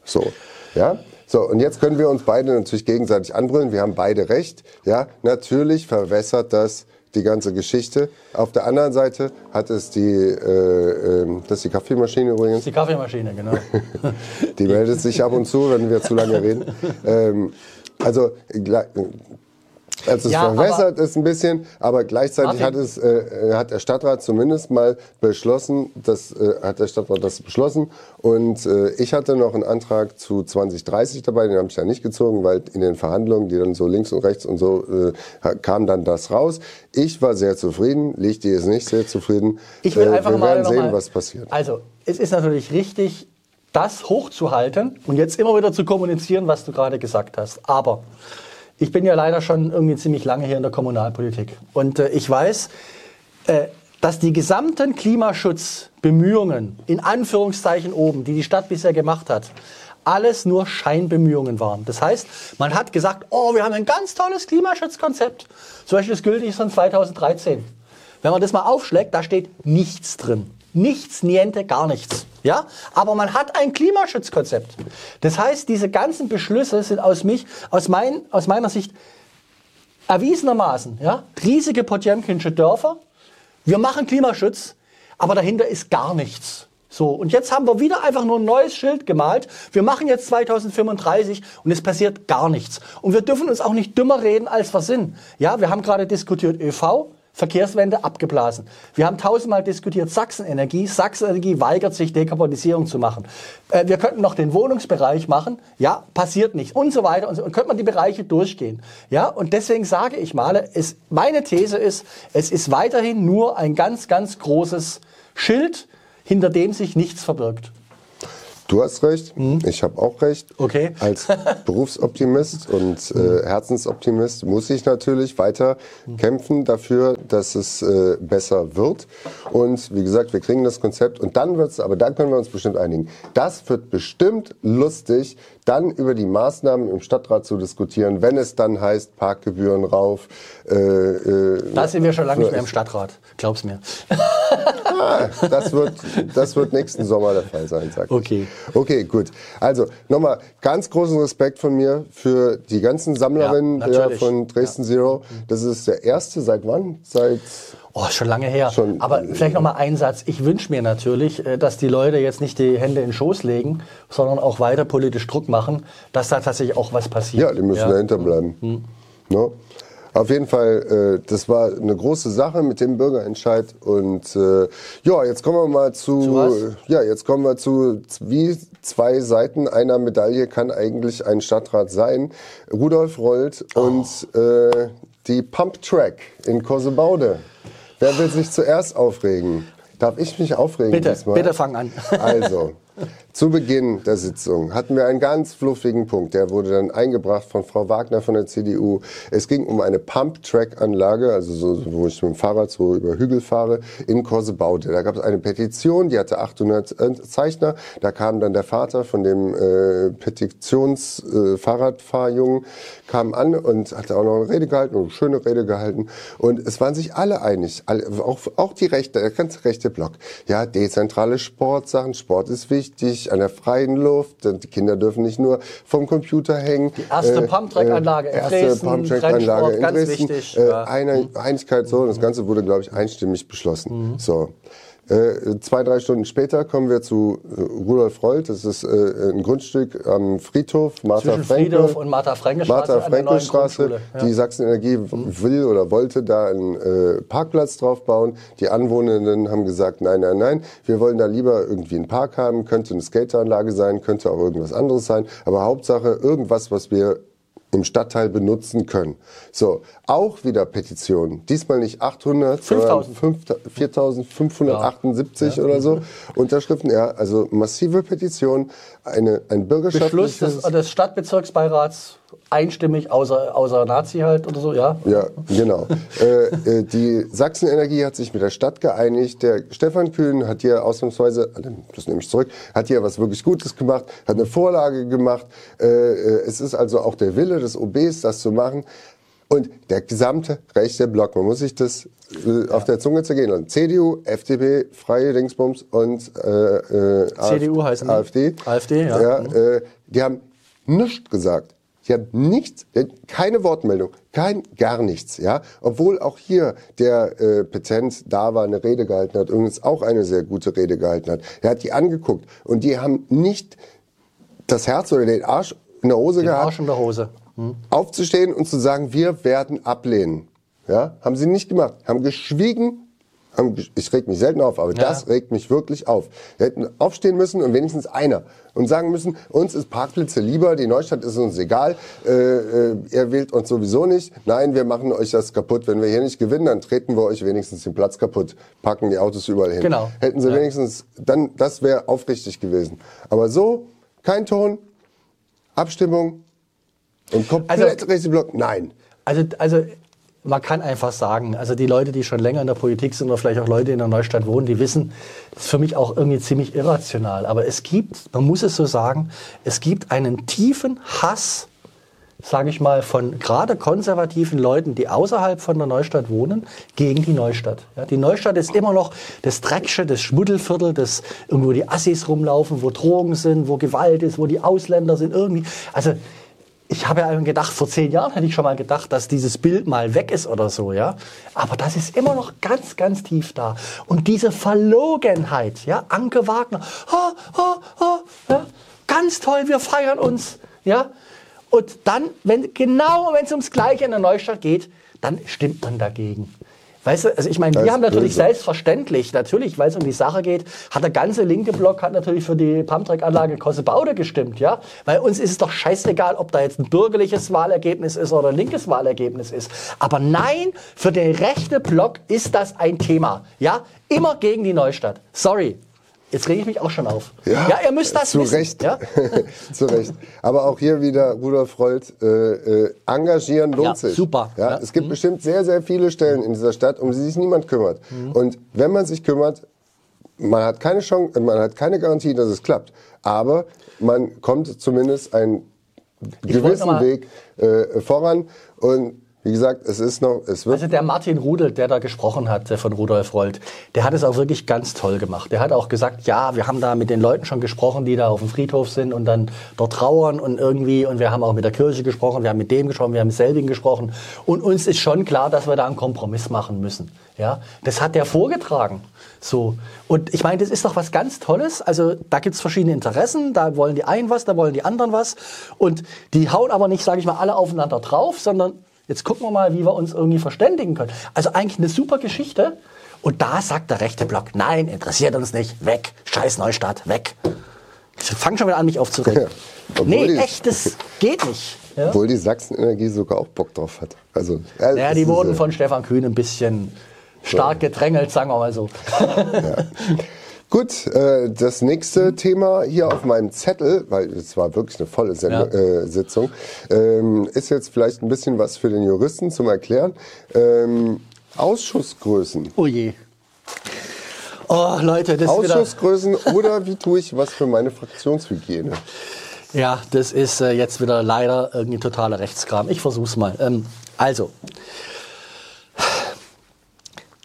Speaker 1: So, ja. So, und jetzt können wir uns beide natürlich gegenseitig anbrüllen. Wir haben beide recht. Ja, natürlich verwässert das die ganze Geschichte. Auf der anderen Seite hat es die, äh, ähm, das ist die Kaffeemaschine übrigens.
Speaker 4: Die Kaffeemaschine, genau.
Speaker 1: Die meldet sich ab und zu, wenn wir zu lange reden. Ähm, also, also es
Speaker 4: Ja,
Speaker 1: verwässert es ein bisschen, aber gleichzeitig
Speaker 4: Martin.
Speaker 1: hat es äh, hat der Stadtrat zumindest mal beschlossen, das äh, hat der Stadtrat das beschlossen und äh, ich hatte noch einen Antrag zu 2030 dabei, den habe ich ja nicht gezogen, weil in den Verhandlungen, die dann so links und rechts und so äh, kam dann das raus. Ich war sehr zufrieden, Lichti ist nicht sehr zufrieden.
Speaker 4: Ich will
Speaker 1: Äh,
Speaker 4: einfach
Speaker 1: wir
Speaker 4: mal
Speaker 1: werden sehen,
Speaker 4: mal,
Speaker 1: was passiert.
Speaker 4: Also, es ist natürlich richtig, das hochzuhalten und jetzt immer wieder zu kommunizieren, was du gerade gesagt hast. Aber ich bin ja leider schon irgendwie ziemlich lange hier in der Kommunalpolitik und äh, ich weiß, äh, dass die gesamten Klimaschutzbemühungen in Anführungszeichen oben, die die Stadt bisher gemacht hat, alles nur Scheinbemühungen waren. Das heißt, man hat gesagt, oh, wir haben ein ganz tolles Klimaschutzkonzept. Zum Beispiel das gültig ist von 2013. Wenn man das mal aufschlägt, da steht nichts drin. Nichts, niente, gar nichts. Ja? Aber man hat ein Klimaschutzkonzept. Das heißt, diese ganzen Beschlüsse sind aus, mich, aus, mein, aus meiner Sicht erwiesenermaßen ja, riesige Potjemkinsche Dörfer. Wir machen Klimaschutz, aber dahinter ist gar nichts. So, und jetzt haben wir wieder einfach nur ein neues Schild gemalt. Wir machen jetzt 2035 und es passiert gar nichts. Und wir dürfen uns auch nicht dümmer reden, als wir sind. Ja, wir haben gerade diskutiert ÖV, Verkehrswende abgeblasen. Wir haben tausendmal diskutiert Sachsenenergie. Sachsenenergie weigert sich, Dekarbonisierung zu machen. Äh, wir könnten noch den Wohnungsbereich machen. Ja, passiert nicht. Und so weiter. Und, so, und könnte man die Bereiche durchgehen. Ja, und deswegen sage ich mal, es, meine These ist, es ist weiterhin nur ein ganz, ganz großes Schild, hinter dem sich nichts verbirgt.
Speaker 1: Du hast recht, ich habe auch recht.
Speaker 4: Mhm. Okay.
Speaker 1: Als Berufsoptimist und äh, Herzensoptimist muss ich natürlich weiter
Speaker 4: Mhm.
Speaker 1: kämpfen dafür, dass es äh, besser wird. Und wie gesagt, wir kriegen das Konzept und dann wird's, aber da können wir uns bestimmt einigen. Das wird bestimmt lustig, dann über die Maßnahmen im Stadtrat zu diskutieren, wenn es dann heißt, Parkgebühren rauf. Äh, äh,
Speaker 4: Da sind wir schon lange nicht mehr im Stadtrat. Glaub's mir.
Speaker 1: Ah, das wird, das wird nächsten Sommer der Fall sein, sag ich.
Speaker 4: Okay.
Speaker 1: Okay, gut. Also nochmal ganz großen Respekt von mir für die ganzen Sammlerinnen
Speaker 4: Ja,
Speaker 1: von Dresden Zero. Das ist der erste seit wann? Seit
Speaker 4: Oh, schon lange her.
Speaker 1: Schon-
Speaker 4: Aber vielleicht noch mal ein Satz. Ich wünsche mir natürlich, äh, dass die Leute jetzt nicht die Hände in den Schoß legen, sondern auch weiter politisch Druck machen, dass da tatsächlich auch was passiert.
Speaker 1: ja, die müssen dahinter bleiben.
Speaker 4: Hm.
Speaker 1: Ne? Auf jeden Fall, äh, das war eine große Sache mit dem Bürgerentscheid. Und äh, ja, jetzt kommen wir mal zu,
Speaker 4: Zu
Speaker 1: ja, jetzt kommen wir zu wie zwei Seiten einer Medaille kann eigentlich ein Stadtrat sein. Rudolf Rollt
Speaker 4: Oh.
Speaker 1: und äh, die Pump Track in Kosebaude. Wer will sich zuerst aufregen? Darf ich mich aufregen
Speaker 4: Bitte,
Speaker 1: diesmal?
Speaker 4: bitte fang an.
Speaker 1: Also, Zu Beginn der Sitzung hatten wir einen ganz fluffigen Punkt. Der wurde dann eingebracht von Frau Wagner von der CDU. Es ging um eine Pump-Track-Anlage, also so, wo ich mit dem Fahrrad so über Hügel fahre, in Korsebaude. Da gab es eine Petition, die hatte 800 Zeichner. Da kam dann der Vater von dem äh, Petitions-Fahrradfahrjungen, äh, kam an und hatte auch noch eine Rede gehalten, eine schöne Rede gehalten. Und es waren sich alle einig, alle, auch, auch die Rechte, der ganze rechte Block. Ja, dezentrale Sportsachen, Sport ist wichtig, an der freien Luft. Die Kinder dürfen nicht nur vom Computer hängen.
Speaker 4: Die erste äh, Pumptrack-Anlage in
Speaker 1: erste
Speaker 4: Dresden,
Speaker 1: Pumptrack-Anlage in
Speaker 4: ganz
Speaker 1: Dresden.
Speaker 4: wichtig.
Speaker 1: Äh,
Speaker 4: ja.
Speaker 1: eine Einigkeit so. Das Ganze wurde, glaube ich, einstimmig beschlossen. So. Äh, zwei, drei Stunden später kommen wir zu äh, Rudolf Reult. Das ist äh, ein Grundstück am Friedhof Martha
Speaker 4: Zwischen. Friedhof und
Speaker 1: Martha
Speaker 4: der neuen
Speaker 1: Frenkel-Straße.
Speaker 4: Grundschule. Ja. Mhm.
Speaker 1: Die Sachsenenergie will oder wollte da einen äh, Parkplatz drauf bauen. Die Anwohnenden haben gesagt, nein, nein, nein, wir wollen da lieber irgendwie einen Park haben. Könnte eine Skateranlage sein, könnte auch irgendwas anderes sein. Aber Hauptsache irgendwas, was wir im Stadtteil benutzen können. So, auch wieder Petitionen. Diesmal nicht 800,
Speaker 4: 5000.
Speaker 1: sondern 4578 oder so Unterschriften. Ja, also massive Petition, eine, ein
Speaker 4: Beschluss
Speaker 1: bürgerschaftliches...
Speaker 4: des, des Stadtbezirksbeirats einstimmig, außer, außer Nazi halt oder so, ja?
Speaker 1: Ja, genau. äh, äh, die Sachsenenergie hat sich mit der Stadt geeinigt. Der Stefan Kühn hat hier ausnahmsweise, also, das nehme ich zurück, hat hier was wirklich Gutes gemacht, hat eine Vorlage gemacht. Äh, äh, es ist also auch der Wille des OBs, das zu machen. Und der gesamte rechte Block, man muss sich das äh, auf der Zunge zergehen lassen. CDU, FDP, Freie Dingsbums und äh, äh,
Speaker 4: CDU heißen die?
Speaker 1: AfD.
Speaker 4: AfD, ja.
Speaker 1: ja äh, die haben nichts gesagt. Die haben nichts, haben keine Wortmeldung, kein gar nichts, ja. Obwohl auch hier der äh, Petent da war, eine Rede gehalten hat, übrigens auch eine sehr gute Rede gehalten hat. Er hat die angeguckt und die haben nicht das Herz oder den Arsch in der Hose
Speaker 4: Den
Speaker 1: gehabt,
Speaker 4: Arsch in der Hose.
Speaker 1: aufzustehen und zu sagen, wir werden ablehnen. Ja, haben sie nicht gemacht. Haben geschwiegen. Ich reg mich selten auf, aber das regt mich wirklich auf. Wir hätten aufstehen müssen und wenigstens einer und sagen müssen, uns ist Parkplätze lieber, die Neustadt ist uns egal, äh, äh, ihr wählt uns sowieso nicht. Nein, wir machen euch das kaputt. Wenn wir hier nicht gewinnen, dann treten wir euch wenigstens den Platz kaputt, packen die Autos überall hin.
Speaker 4: Genau.
Speaker 1: Hätten sie
Speaker 4: Ja.
Speaker 1: wenigstens, dann, das wäre aufrichtig gewesen. Aber so, kein Ton, Abstimmung und komplett
Speaker 4: Also-
Speaker 1: Block, nein.
Speaker 4: Also, also man kann einfach sagen, also die Leute, die schon länger in der Politik sind oder vielleicht auch Leute in der Neustadt wohnen, die wissen, das ist für mich auch irgendwie ziemlich irrational. Aber es gibt, man muss es so sagen, es gibt einen tiefen Hass, sage ich mal, von gerade konservativen Leuten, die außerhalb von der Neustadt wohnen, gegen die Neustadt. Ja, die Neustadt ist immer noch das Drecksche, das Schmuddelviertel, das irgendwo die Assis rumlaufen, wo Drogen sind, wo Gewalt ist, wo die Ausländer sind, irgendwie. Also ich habe ja gedacht, vor zehn Jahren hätte ich schon mal gedacht, dass dieses Bild mal weg ist oder so, ja. Aber das ist immer noch ganz, ganz tief da. Und diese Verlogenheit, ja, Anke Wagner, ha, ha, ha, ja, ganz toll, wir feiern uns, ja. Und dann, wenn, genau wenn es ums Gleiche in der Neustadt geht, dann stimmt man dagegen. Weißt du, also ich meine, wir haben natürlich
Speaker 1: böse.
Speaker 4: selbstverständlich, natürlich, weil es um die Sache geht, hat der ganze linke Block hat natürlich für die Pumptrack-Anlage Kossebaude gestimmt, ja? Weil uns ist es doch scheißegal, ob da jetzt ein bürgerliches Wahlergebnis ist oder ein linkes Wahlergebnis ist. Aber nein, für den rechten Block ist das ein Thema, ja? Immer gegen die Neustadt. Sorry. Jetzt rege ich mich auch schon auf. Ja, ihr müsst das
Speaker 1: zu
Speaker 4: wissen.
Speaker 1: Recht.
Speaker 4: Ja?
Speaker 1: zu Recht. Aber auch hier wieder Rudolf Reult, äh, äh, engagieren lohnt
Speaker 4: Ja,
Speaker 1: sich.
Speaker 4: super.
Speaker 1: Ja,
Speaker 4: Ja. Mhm.
Speaker 1: Es gibt bestimmt sehr, sehr viele Stellen in dieser Stadt, um die sich niemand kümmert. Und wenn man sich kümmert, man hat keine Chance, man hat keine Garantie, dass es klappt. Aber man kommt zumindest einen gewissen Weg äh, voran. Und wie gesagt, es ist noch, es wird
Speaker 4: Also der Martin Rudel, der da gesprochen hat, der von Rudolf Rollt, der hat es auch wirklich ganz toll gemacht. Der hat auch gesagt, ja, wir haben da mit den Leuten schon gesprochen, die da auf dem Friedhof sind und dann dort trauern und irgendwie, und wir haben auch mit der Kirche gesprochen, wir haben mit dem gesprochen, wir haben mit selbigen gesprochen. Und uns ist schon klar, dass wir da einen Kompromiss machen müssen. Ja, das hat der vorgetragen. So. Und ich meine, das ist doch was ganz Tolles. Also da gibt's verschiedene Interessen. Da wollen die einen was, da wollen die anderen was. Und die hauen aber nicht, sage ich mal, alle aufeinander drauf, sondern jetzt gucken wir mal, wie wir uns irgendwie verständigen können. Also eigentlich eine super Geschichte. Und da sagt der rechte Block, nein, interessiert uns nicht, weg, scheiß Neustadt, weg. Ich fang schon wieder an, mich aufzuregen.
Speaker 1: Ja.
Speaker 4: Nee,
Speaker 1: die-
Speaker 4: echt, das geht nicht. Ja?
Speaker 1: obwohl die Sachsenenergie sogar auch Bock drauf hat. Also, ja,
Speaker 4: Ja, die wurden
Speaker 1: äh,
Speaker 4: von Stefan Kühn ein bisschen stark gedrängelt, sagen wir mal so.
Speaker 1: Gut, äh, das nächste Thema hier auf meinem Zettel, weil es war wirklich eine volle Send
Speaker 4: Ja.
Speaker 1: äh, Sitzung, ähm, ist jetzt vielleicht ein bisschen was für den Juristen zum Erklären. Ähm, Ausschussgrößen.
Speaker 4: Oh je. Oh, Leute, das ist wieder...
Speaker 1: Ausschussgrößen oder wie tue ich was für meine Fraktionshygiene?
Speaker 4: Ja, das ist äh, jetzt wieder leider irgendwie totaler Rechtskram. Ich versuch's mal. Ähm, also,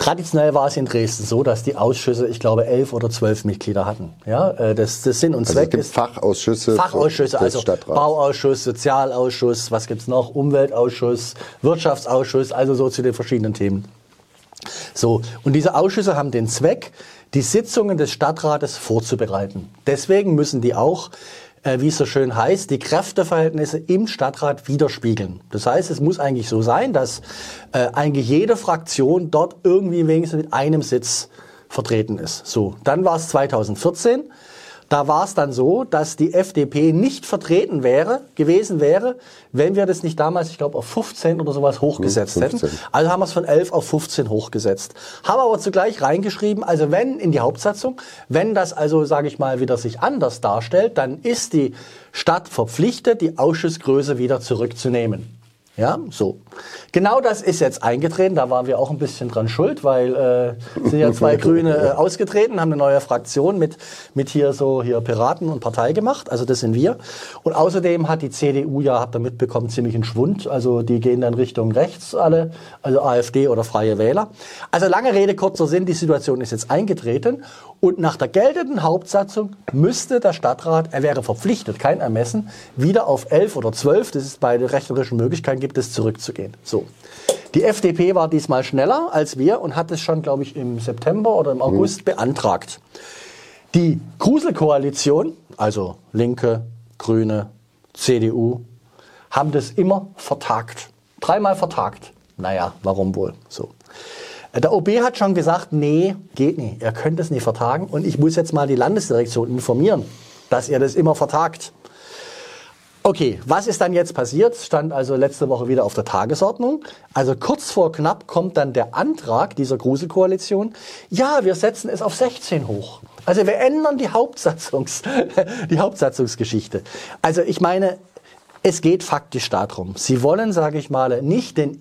Speaker 4: traditionell war es in Dresden so, dass die Ausschüsse, ich glaube, elf oder zwölf Mitglieder hatten. Ja, äh, das, das Sinn und
Speaker 1: Also
Speaker 4: Zweck ist
Speaker 1: Fachausschüsse
Speaker 4: Fachausschüsse, also. Bauausschuss, Sozialausschuss, was gibt's noch? Umweltausschuss, Wirtschaftsausschuss, also so zu den verschiedenen Themen. So, und diese Ausschüsse haben den Zweck, die Sitzungen des Stadtrates vorzubereiten. Deswegen müssen die auch, äh, wie es so schön heißt, die Kräfteverhältnisse im Stadtrat widerspiegeln. Das heißt, es muss eigentlich so sein, dass äh, eigentlich jede Fraktion dort irgendwie wenigstens mit einem Sitz vertreten ist. So, dann war es 2014. Da war es dann so, dass die FDP nicht vertreten wäre, gewesen wäre, wenn wir das nicht damals, ich glaube, auf 15 oder sowas hochgesetzt
Speaker 1: Hm,
Speaker 4: hätten.
Speaker 1: 15.
Speaker 4: Also haben wir es von 11 auf 15 hochgesetzt. Haben aber zugleich reingeschrieben, also wenn in die Hauptsatzung, wenn das also, sage ich mal, wieder sich anders darstellt, dann ist die Stadt verpflichtet, die Ausschussgröße wieder zurückzunehmen. Ja, so. Genau das ist jetzt eingetreten. Da waren wir auch ein bisschen dran schuld, weil äh, sind ja zwei Grüne äh, ausgetreten, haben eine neue Fraktion mit, mit hier so hier Piraten und Partei gemacht. Also das sind wir. Und außerdem hat die CDU ja, habt ihr mitbekommen, ziemlich einen Schwund. Also die gehen dann Richtung rechts alle, also AfD oder Freie Wähler. Also lange Rede, kurzer Sinn, die Situation ist jetzt eingetreten. Und nach der geltenden Hauptsatzung müsste der Stadtrat, er wäre verpflichtet, kein Ermessen, wieder auf 11 oder 12, das ist bei den rechnerischen Möglichkeiten gibt es, zurückzugehen. So. Die FDP war diesmal schneller als wir und hat es schon, glaube ich, im September oder im August beantragt. Die Gruselkoalition, also Linke, Grüne, CDU, haben das immer vertagt. Dreimal vertagt. Naja, warum wohl? So. Der OB hat schon gesagt, nee, geht nicht. Ihr könnt es nicht vertagen. Und ich muss jetzt mal die Landesdirektion informieren, dass ihr das immer vertagt. Okay, was ist dann jetzt passiert? Stand also letzte Woche wieder auf der Tagesordnung. Also kurz vor knapp kommt dann der Antrag dieser Gruselkoalition. Ja, wir setzen es auf 16 hoch. Also wir ändern die Hauptsatzungs, die Hauptsatzungsgeschichte. Also ich meine, es geht faktisch darum. Sie wollen, sage ich mal, nicht den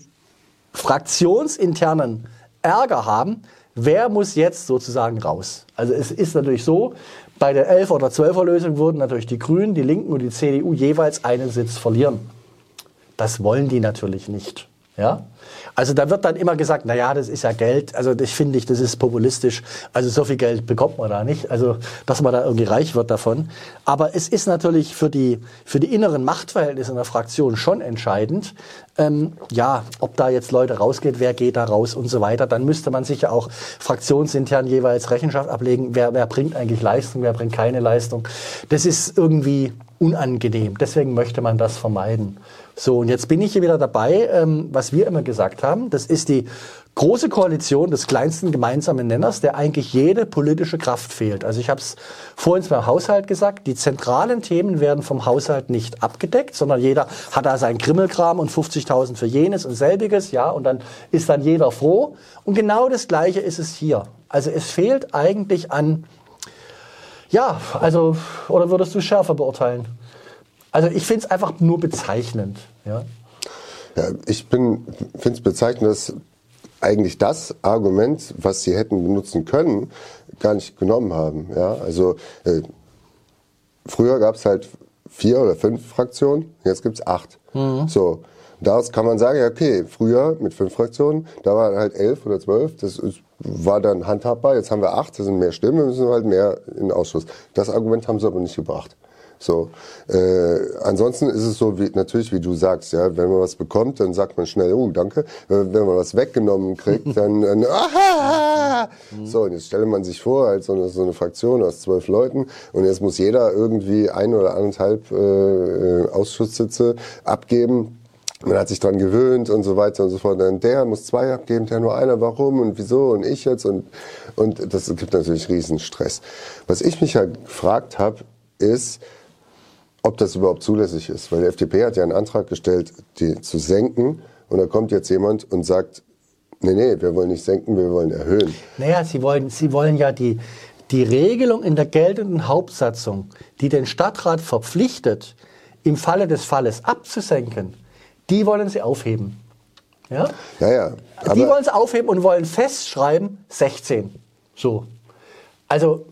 Speaker 4: fraktionsinternen Ärger haben, wer muss jetzt sozusagen raus? Also es ist natürlich so, bei der 11 oder 12er Lösung würden natürlich die Grünen, die Linken und die CDU jeweils einen Sitz verlieren. Das wollen die natürlich nicht. Ja? Also da wird dann immer gesagt, na ja, das ist ja Geld. Also das finde ich, das ist populistisch. Also so viel Geld bekommt man da nicht. Also dass man da irgendwie reich wird davon. Aber es ist natürlich für die für die inneren Machtverhältnisse in der Fraktion schon entscheidend. Ähm, ja, ob da jetzt Leute rausgeht, wer geht da raus und so weiter. Dann müsste man sicher auch fraktionsintern jeweils Rechenschaft ablegen. Wer wer bringt eigentlich Leistung, wer bringt keine Leistung. Das ist irgendwie unangenehm. Deswegen möchte man das vermeiden. So, und jetzt bin ich hier wieder dabei, ähm, was wir immer gesagt haben. Das ist die große Koalition des kleinsten gemeinsamen Nenners, der eigentlich jede politische Kraft fehlt. Also ich habe es vorhin beim Haushalt gesagt, die zentralen Themen werden vom Haushalt nicht abgedeckt, sondern jeder hat da seinen Krimmelkram und 50.000 für jenes und selbiges, ja, und dann ist dann jeder froh. Und genau das Gleiche ist es hier. Also es fehlt eigentlich an, ja, also, oder würdest du schärfer beurteilen? Also ich finde es einfach nur bezeichnend. Ja?
Speaker 1: Ja, ich finde es bezeichnend, dass eigentlich das Argument, was sie hätten benutzen können, gar nicht genommen haben. Ja, also äh, früher gab es halt vier oder fünf Fraktionen, jetzt gibt es acht. So, daraus kann man sagen, ja okay, früher mit fünf Fraktionen, da waren halt elf oder zwölf, das ist, war dann handhabbar. Jetzt haben wir acht, das sind mehr Stimmen, wir müssen halt mehr in den Ausschuss. Das Argument haben sie aber nicht gebracht. So. Äh, ansonsten ist es so, wie, natürlich, wie du sagst, ja, wenn man was bekommt, dann sagt man schnell, oh, danke. Wenn man was weggenommen kriegt, dann, dann ah, so, und jetzt stelle man sich vor, als so eine, so eine Fraktion aus zwölf Leuten, und jetzt muss jeder irgendwie ein oder anderthalb äh, Ausschusssitze abgeben. Man hat sich dran gewöhnt und so weiter und so fort. Dann der muss zwei abgeben, der nur einer. Warum und wieso und ich jetzt und und das gibt natürlich riesen Stress. Was ich mich halt gefragt habe, ist, ob das überhaupt zulässig ist. Weil die FDP hat ja einen Antrag gestellt, die zu senken. Und da kommt jetzt jemand und sagt, nee, nee, wir wollen nicht senken, wir wollen erhöhen.
Speaker 4: Naja, sie wollen, sie wollen ja die, die Regelung in der geltenden Hauptsatzung, die den Stadtrat verpflichtet, im Falle des Falles abzusenken, die wollen sie aufheben. Ja?
Speaker 1: Ja, ja.
Speaker 4: die wollen sie aufheben und wollen festschreiben 16. So. Also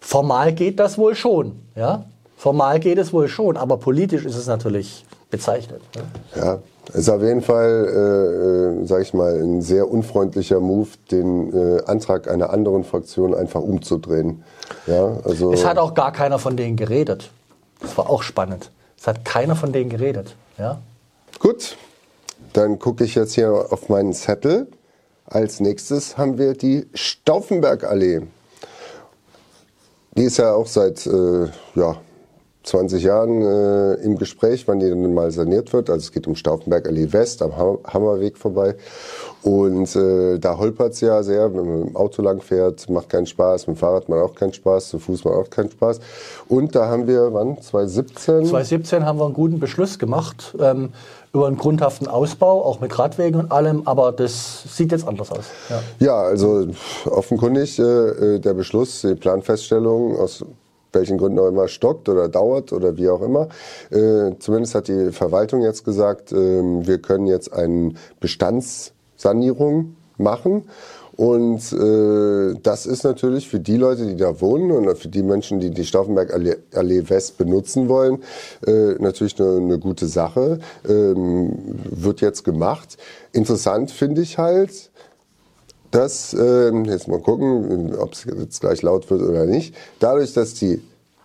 Speaker 4: formal geht das wohl schon. Ja? Formal geht es wohl schon, aber politisch ist es natürlich bezeichnet. Ne?
Speaker 1: Ja, ist auf jeden Fall, äh, sage ich mal, ein sehr unfreundlicher Move, den äh, Antrag einer anderen Fraktion einfach umzudrehen. Ja, also
Speaker 4: Es hat auch gar keiner von denen geredet. Das war auch spannend. Es hat keiner von denen geredet. Ja?
Speaker 1: gut. Dann gucke ich jetzt hier auf meinen Zettel. Als nächstes haben wir die Stauffenbergallee. Die ist ja auch seit äh, ja, 20 Jahren äh, im Gespräch, wann die dann mal saniert wird. Also es geht um Stauffenbergallee West am Ham- Hammerweg vorbei. Und äh, da holpert's ja sehr, wenn man mit dem Auto lang fährt, macht keinen Spaß, mit dem Fahrrad macht auch keinen Spaß, zu Fuß macht auch keinen Spaß. Und da haben wir, wann, 2017?
Speaker 4: 2017 haben wir einen guten Beschluss gemacht ähm, über einen grundhaften Ausbau, auch mit Radwegen und allem, aber das sieht jetzt anders aus. Ja.
Speaker 1: Ja, also offenkundig äh, äh, der Beschluss, die Planfeststellung aus welchen Gründen auch immer stockt oder dauert oder wie auch immer. Äh, zumindest hat die Verwaltung jetzt gesagt, ähm, wir können jetzt eine Bestandssanierung machen. Und äh, das ist natürlich für die Leute, die da wohnen und für die Menschen, die die Stauffenberg-Allee Allee West benutzen wollen, äh, natürlich eine, eine gute Sache. Ähm, wird jetzt gemacht. Interessant finde ich halt, dass, ähm, jetzt mal gucken, ob es jetzt gleich laut wird oder nicht, dadurch, dass die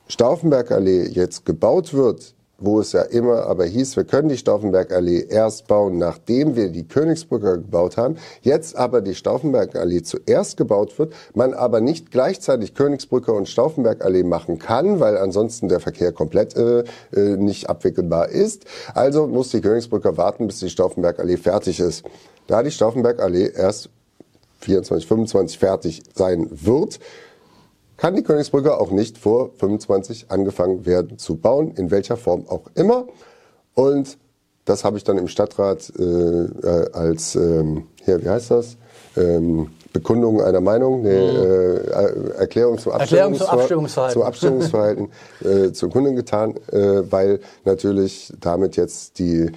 Speaker 1: Stauffenbergallee jetzt gebaut wird, wo es ja immer aber hieß, wir können die Stauffenbergallee erst bauen, nachdem wir die Königsbrücke gebaut haben, jetzt aber die Stauffenbergallee zuerst gebaut wird, man aber nicht gleichzeitig Königsbrücke und Stauffenbergallee machen kann, weil ansonsten der Verkehr komplett äh, äh, nicht abwickelbar ist. Also muss die Königsbrücke warten, bis die Stauffenbergallee fertig ist. Da die Stauffenbergallee erst 24, 25 fertig sein wird, kann die Königsbrücke auch nicht vor 25 angefangen werden zu bauen, in welcher Form auch immer. Und das habe ich dann im Stadtrat äh, äh, als, ähm, hier, wie heißt das? Ähm, Bekundung einer Meinung, nee, äh, Erklärung zum
Speaker 4: Mhm. Erklärung zum
Speaker 1: Abstimmungsver-
Speaker 4: Abstimmungsverhalten.
Speaker 1: zum Abstimmungsverhalten äh, zur Kunden getan, äh, weil natürlich damit jetzt die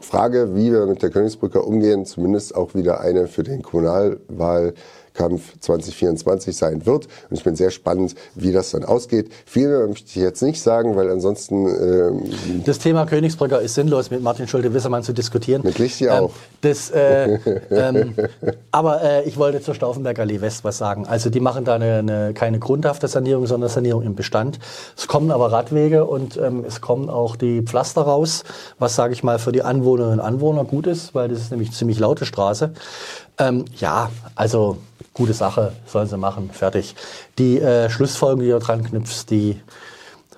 Speaker 1: Frage, wie wir mit der Königsbrücke umgehen, zumindest auch wieder eine für den Kommunalwahlkampf 2024 sein wird. Und ich bin sehr spannend, wie das dann ausgeht. Viel möchte ich jetzt nicht sagen, weil ansonsten ähm,
Speaker 4: Das Thema Königsbrücker ist sinnlos, mit Martin Schulte-Wissermann zu diskutieren.
Speaker 1: Mit Lichti
Speaker 4: Ähm,
Speaker 1: auch.
Speaker 4: Das, äh, ähm, aber äh, ich wollte zur Stauffenberger Allee West was sagen. Also die machen da eine, eine, keine grundhafte Sanierung, sondern Sanierung im Bestand. Es kommen aber Radwege und ähm, es kommen auch die Pflaster raus, was, sage ich mal, für die Anwohnerinnen und Anwohner gut ist, weil das ist nämlich ziemlich laute Straße. Ähm, ja, also gute Sache, sollen sie machen, fertig. Die äh, Schlussfolgerungen, die du dran knüpfst, die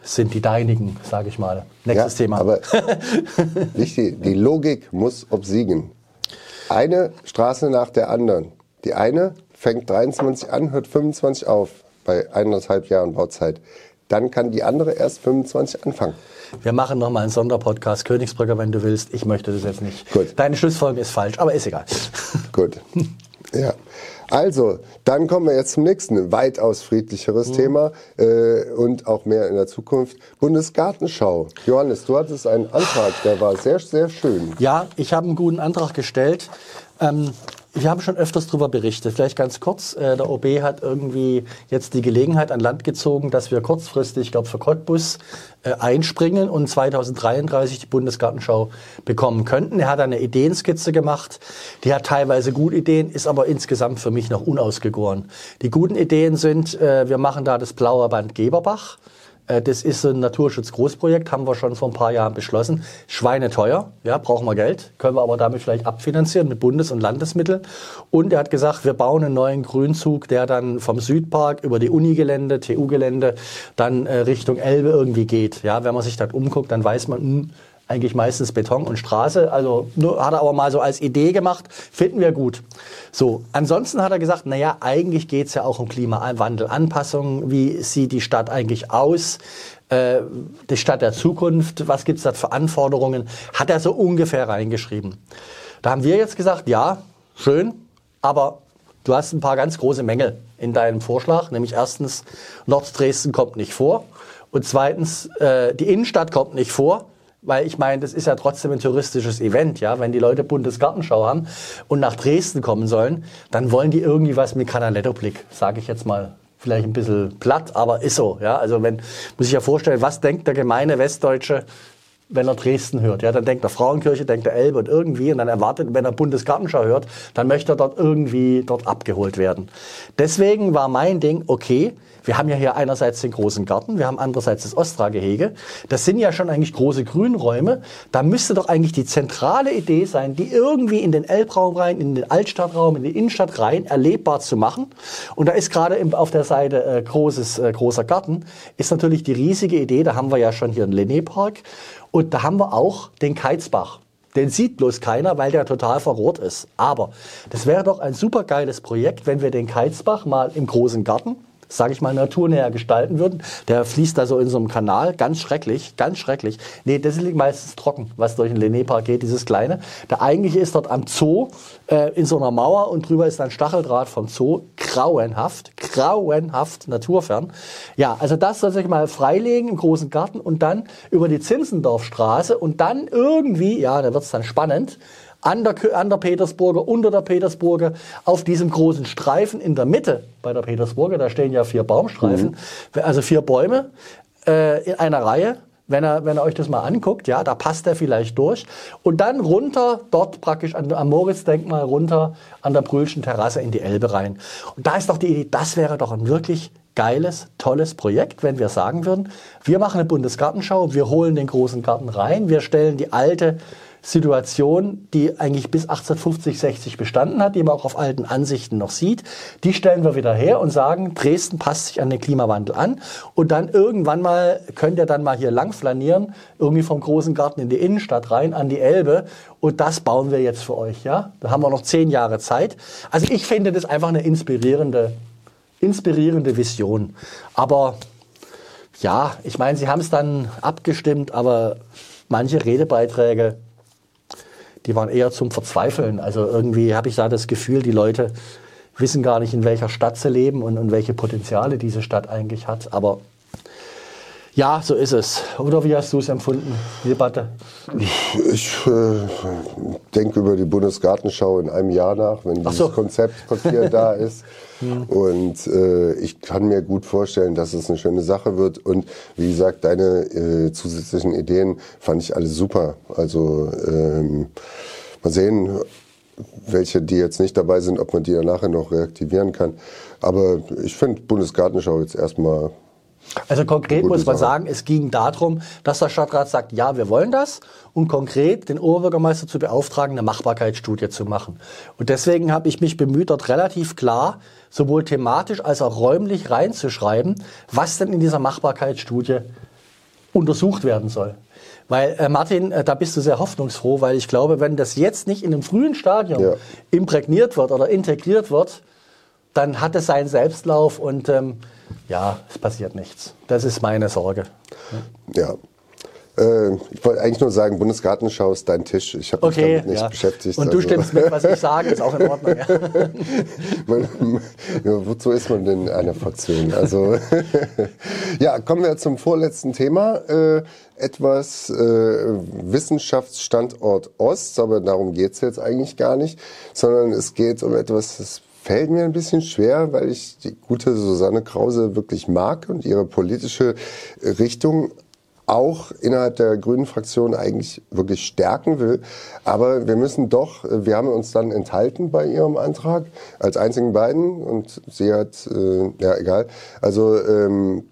Speaker 4: sind die deinigen, sage ich mal. Nächstes Thema.
Speaker 1: Aber wichtig, die Logik muss obsiegen. Eine Straße nach der anderen. Die eine fängt 23 an, hört 25 auf bei eineinhalb Jahren Bauzeit. Dann kann die andere erst 25 anfangen.
Speaker 4: Wir machen noch mal einen Sonderpodcast Königsbrücker, wenn du willst. Ich möchte das jetzt nicht.
Speaker 1: Gut.
Speaker 4: Deine Schlussfolgerung ist falsch, aber ist egal.
Speaker 1: Gut. Ja. Also, dann kommen wir jetzt zum nächsten, ein weitaus friedlicheres
Speaker 4: Mhm.
Speaker 1: Thema äh, und auch mehr in der Zukunft. Bundesgartenschau. Johannes, du hattest einen Antrag, der war sehr, sehr schön.
Speaker 4: Ja, ich habe einen guten Antrag gestellt. Ähm, wir haben schon öfters darüber berichtet. Vielleicht ganz kurz. Äh, der OB hat irgendwie jetzt die Gelegenheit an Land gezogen, dass wir kurzfristig, ich glaube für Cottbus, äh, einspringen und 2033 die Bundesgartenschau bekommen könnten. Er hat eine Ideenskizze gemacht. Die hat teilweise gute Ideen, ist aber insgesamt für mich noch unausgegoren. Die guten Ideen sind, äh, wir machen da das blaue Band Geberbach. Äh, Das ist ein Naturschutzgroßprojekt, haben wir schon vor ein paar Jahren beschlossen. Schweineteuer, ja, brauchen wir Geld, können wir aber damit vielleicht abfinanzieren mit Bundes- und Landesmitteln. Und er hat gesagt, wir bauen einen neuen Grünzug, der dann vom Südpark über die Unigelände, TU-Gelände, dann äh, Richtung Elbe irgendwie geht. Ja, wenn man sich das umguckt, dann weiß man, hm, eigentlich meistens Beton und Straße. Also nur, hat er aber mal so als Idee gemacht, finden wir gut. So, ansonsten hat er gesagt, naja, eigentlich geht's ja auch um Klimawandel, Anpassung. Wie sieht die Stadt eigentlich aus? Äh, die Stadt der Zukunft, was gibt's da für Anforderungen? Hat er so ungefähr reingeschrieben. Da haben wir jetzt gesagt, ja, schön, aber du hast ein paar ganz große Mängel in deinem Vorschlag, nämlich erstens, Norddresden kommt nicht vor und zweitens, äh, die Innenstadt kommt nicht vor. Weil ich meine, das ist ja trotzdem ein touristisches Event, ja. Wenn die Leute Bundesgartenschau haben und nach Dresden kommen sollen, dann wollen die irgendwie was mit Canaletto-Blick, sage ich jetzt mal vielleicht ein bisschen platt, aber ist so. Ja? Also wenn, muss ich ja vorstellen, was denkt der gemeine Westdeutsche, wenn er Dresden hört. Ja, dann denkt er Frauenkirche, denkt er Elbe und irgendwie und dann erwartet, wenn er Bundesgartenschau hört, dann möchte er dort irgendwie dort abgeholt werden. Deswegen war mein Ding, okay, wir haben ja hier einerseits den großen Garten, wir haben andererseits das Ostra-Gehege. Das sind ja schon eigentlich große Grünräume. Da müsste doch eigentlich die zentrale Idee sein, die irgendwie in den Elbraum rein, in den Altstadtraum, in die Innenstadt rein erlebbar zu machen. Und da ist gerade auf der Seite äh, großes, äh, großer Garten, ist natürlich die riesige Idee, da haben wir ja schon hier einen Linné-Park und da haben wir auch den Keizbach. Den sieht bloß keiner, weil der total verrohrt ist. Aber das wäre doch ein super geiles Projekt, wenn wir den Keizbach mal im großen Garten sage ich mal, naturnäher gestalten würden. Der fließt da so in so einem Kanal, ganz schrecklich, ganz schrecklich. Nee, das liegt meistens trocken, was durch den Linné-Park geht, dieses kleine. Der eigentliche ist dort am Zoo, äh, in so einer Mauer und drüber ist dann Stacheldraht vom Zoo. Grauenhaft, grauenhaft, naturfern. Ja, also das soll sich mal freilegen im großen Garten und dann über die Zinzendorfstraße und dann irgendwie, ja, da wird's dann spannend, an der, an der Petersburger, unter der Petersburger, auf diesem großen Streifen in der Mitte bei der Petersburger, da stehen ja vier Baumstreifen, mhm. also vier Bäume äh, in einer Reihe. Wenn er, wenn er euch das mal anguckt, ja, da passt er vielleicht durch. Und dann runter, dort praktisch an, am Moritz-Denkmal runter an der Brühlschen Terrasse in die Elbe rein. Und da ist doch die Idee, das wäre doch ein wirklich geiles, tolles Projekt, wenn wir sagen würden, wir machen eine Bundesgartenschau, wir holen den großen Garten rein, wir stellen die alte Situation, die eigentlich bis 1850, 60 bestanden hat, die man auch auf alten Ansichten noch sieht. Die stellen wir wieder her und sagen, Dresden passt sich an den Klimawandel an. Und dann irgendwann mal könnt ihr dann mal hier lang flanieren, irgendwie vom großen Garten in die Innenstadt rein, an die Elbe. Und das bauen wir jetzt für euch, ja. Da haben wir noch zehn Jahre Zeit. Also ich finde das einfach eine inspirierende, inspirierende Vision. Aber ja, ich meine, sie haben es dann abgestimmt, aber manche Redebeiträge, die waren eher zum Verzweifeln. Also irgendwie habe ich da das Gefühl, die Leute wissen gar nicht, in welcher Stadt sie leben und, und welche Potenziale diese Stadt eigentlich hat. Aber ja, so ist es. Oder wie hast du es empfunden, die Debatte?
Speaker 1: Ich äh, denke über die Bundesgartenschau in einem Jahr nach, wenn dieses so. Konzeptpapier da ist. Hm. Und äh, ich kann mir gut vorstellen, dass es eine schöne Sache wird. Und wie gesagt, deine äh, zusätzlichen Ideen fand ich alle super. Also ähm, mal sehen, welche, die jetzt nicht dabei sind, ob man die ja nachher noch reaktivieren kann. Aber ich finde Bundesgartenschau jetzt erstmal
Speaker 4: also konkret muss man sagen, es ging darum, dass der Stadtrat sagt, ja, wir wollen das und konkret den Oberbürgermeister zu beauftragen, eine Machbarkeitsstudie zu machen. Und deswegen habe ich mich bemüht, dort relativ klar sowohl thematisch als auch räumlich reinzuschreiben, was denn in dieser Machbarkeitsstudie untersucht werden soll. Weil, äh, Martin, äh, da bist du sehr hoffnungsfroh, weil ich glaube, wenn das jetzt nicht in einem frühen Stadium ja. imprägniert wird oder integriert wird, dann hat es seinen Selbstlauf und ähm, ja, es passiert nichts. Das ist meine Sorge.
Speaker 1: Ja. Äh, ich wollte eigentlich nur sagen, Bundesgartenschau ist dein Tisch. Ich habe mich okay, damit nicht ja. beschäftigt.
Speaker 4: Und du also. stimmst mit, was ich sage, ist auch in Ordnung. Ja.
Speaker 1: man, ja, wozu ist man denn in einer Fraktion? Also ja, kommen wir zum vorletzten Thema. Äh, etwas äh, Wissenschaftsstandort Ost, aber darum geht es jetzt eigentlich gar nicht, sondern es geht um etwas, das fällt mir ein bisschen schwer, weil ich die gute Susanne Krause wirklich mag und ihre politische Richtung auch innerhalb der Grünen Fraktion eigentlich wirklich stärken will. Aber wir müssen doch, wir haben uns dann enthalten bei ihrem Antrag als einzigen beiden und sie hat, äh, ja egal, also ähm,